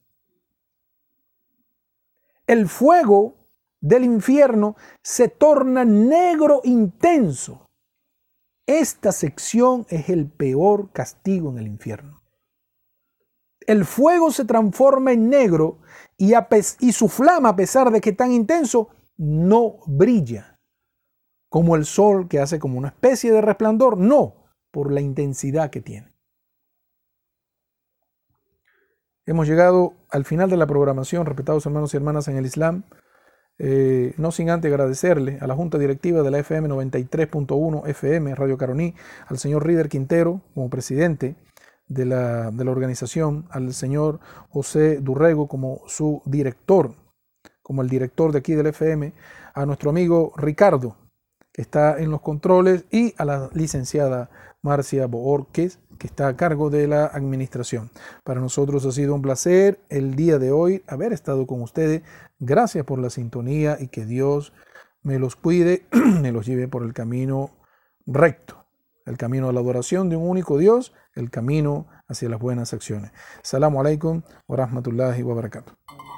el fuego del infierno se torna negro intenso. Esta sección es el peor castigo en el infierno. El fuego se transforma en negro y, su flama, a pesar de que es tan intenso, no brilla como el sol que hace como una especie de resplandor, no, por la intensidad que tiene. Hemos llegado al final de la programación, respetados hermanos y hermanas en el Islam. Eh, no sin antes agradecerle a la Junta Directiva de la FM 93.1 FM, Radio Caroní, al señor Rider Quintero como presidente de la, de la organización, al señor José Durrego como su director, como el director de aquí del FM, a nuestro amigo Ricardo, que está en los controles, y a la licenciada Marcia Boorques, que está a cargo de la administración. Para nosotros ha sido un placer el día de hoy haber estado con ustedes. Gracias por la sintonía y que Dios me los cuide, me los lleve por el camino recto, el camino a la adoración de un único Dios, el camino hacia las buenas acciones. Salamu alaikum wa rahmatullahi wa barakatuh.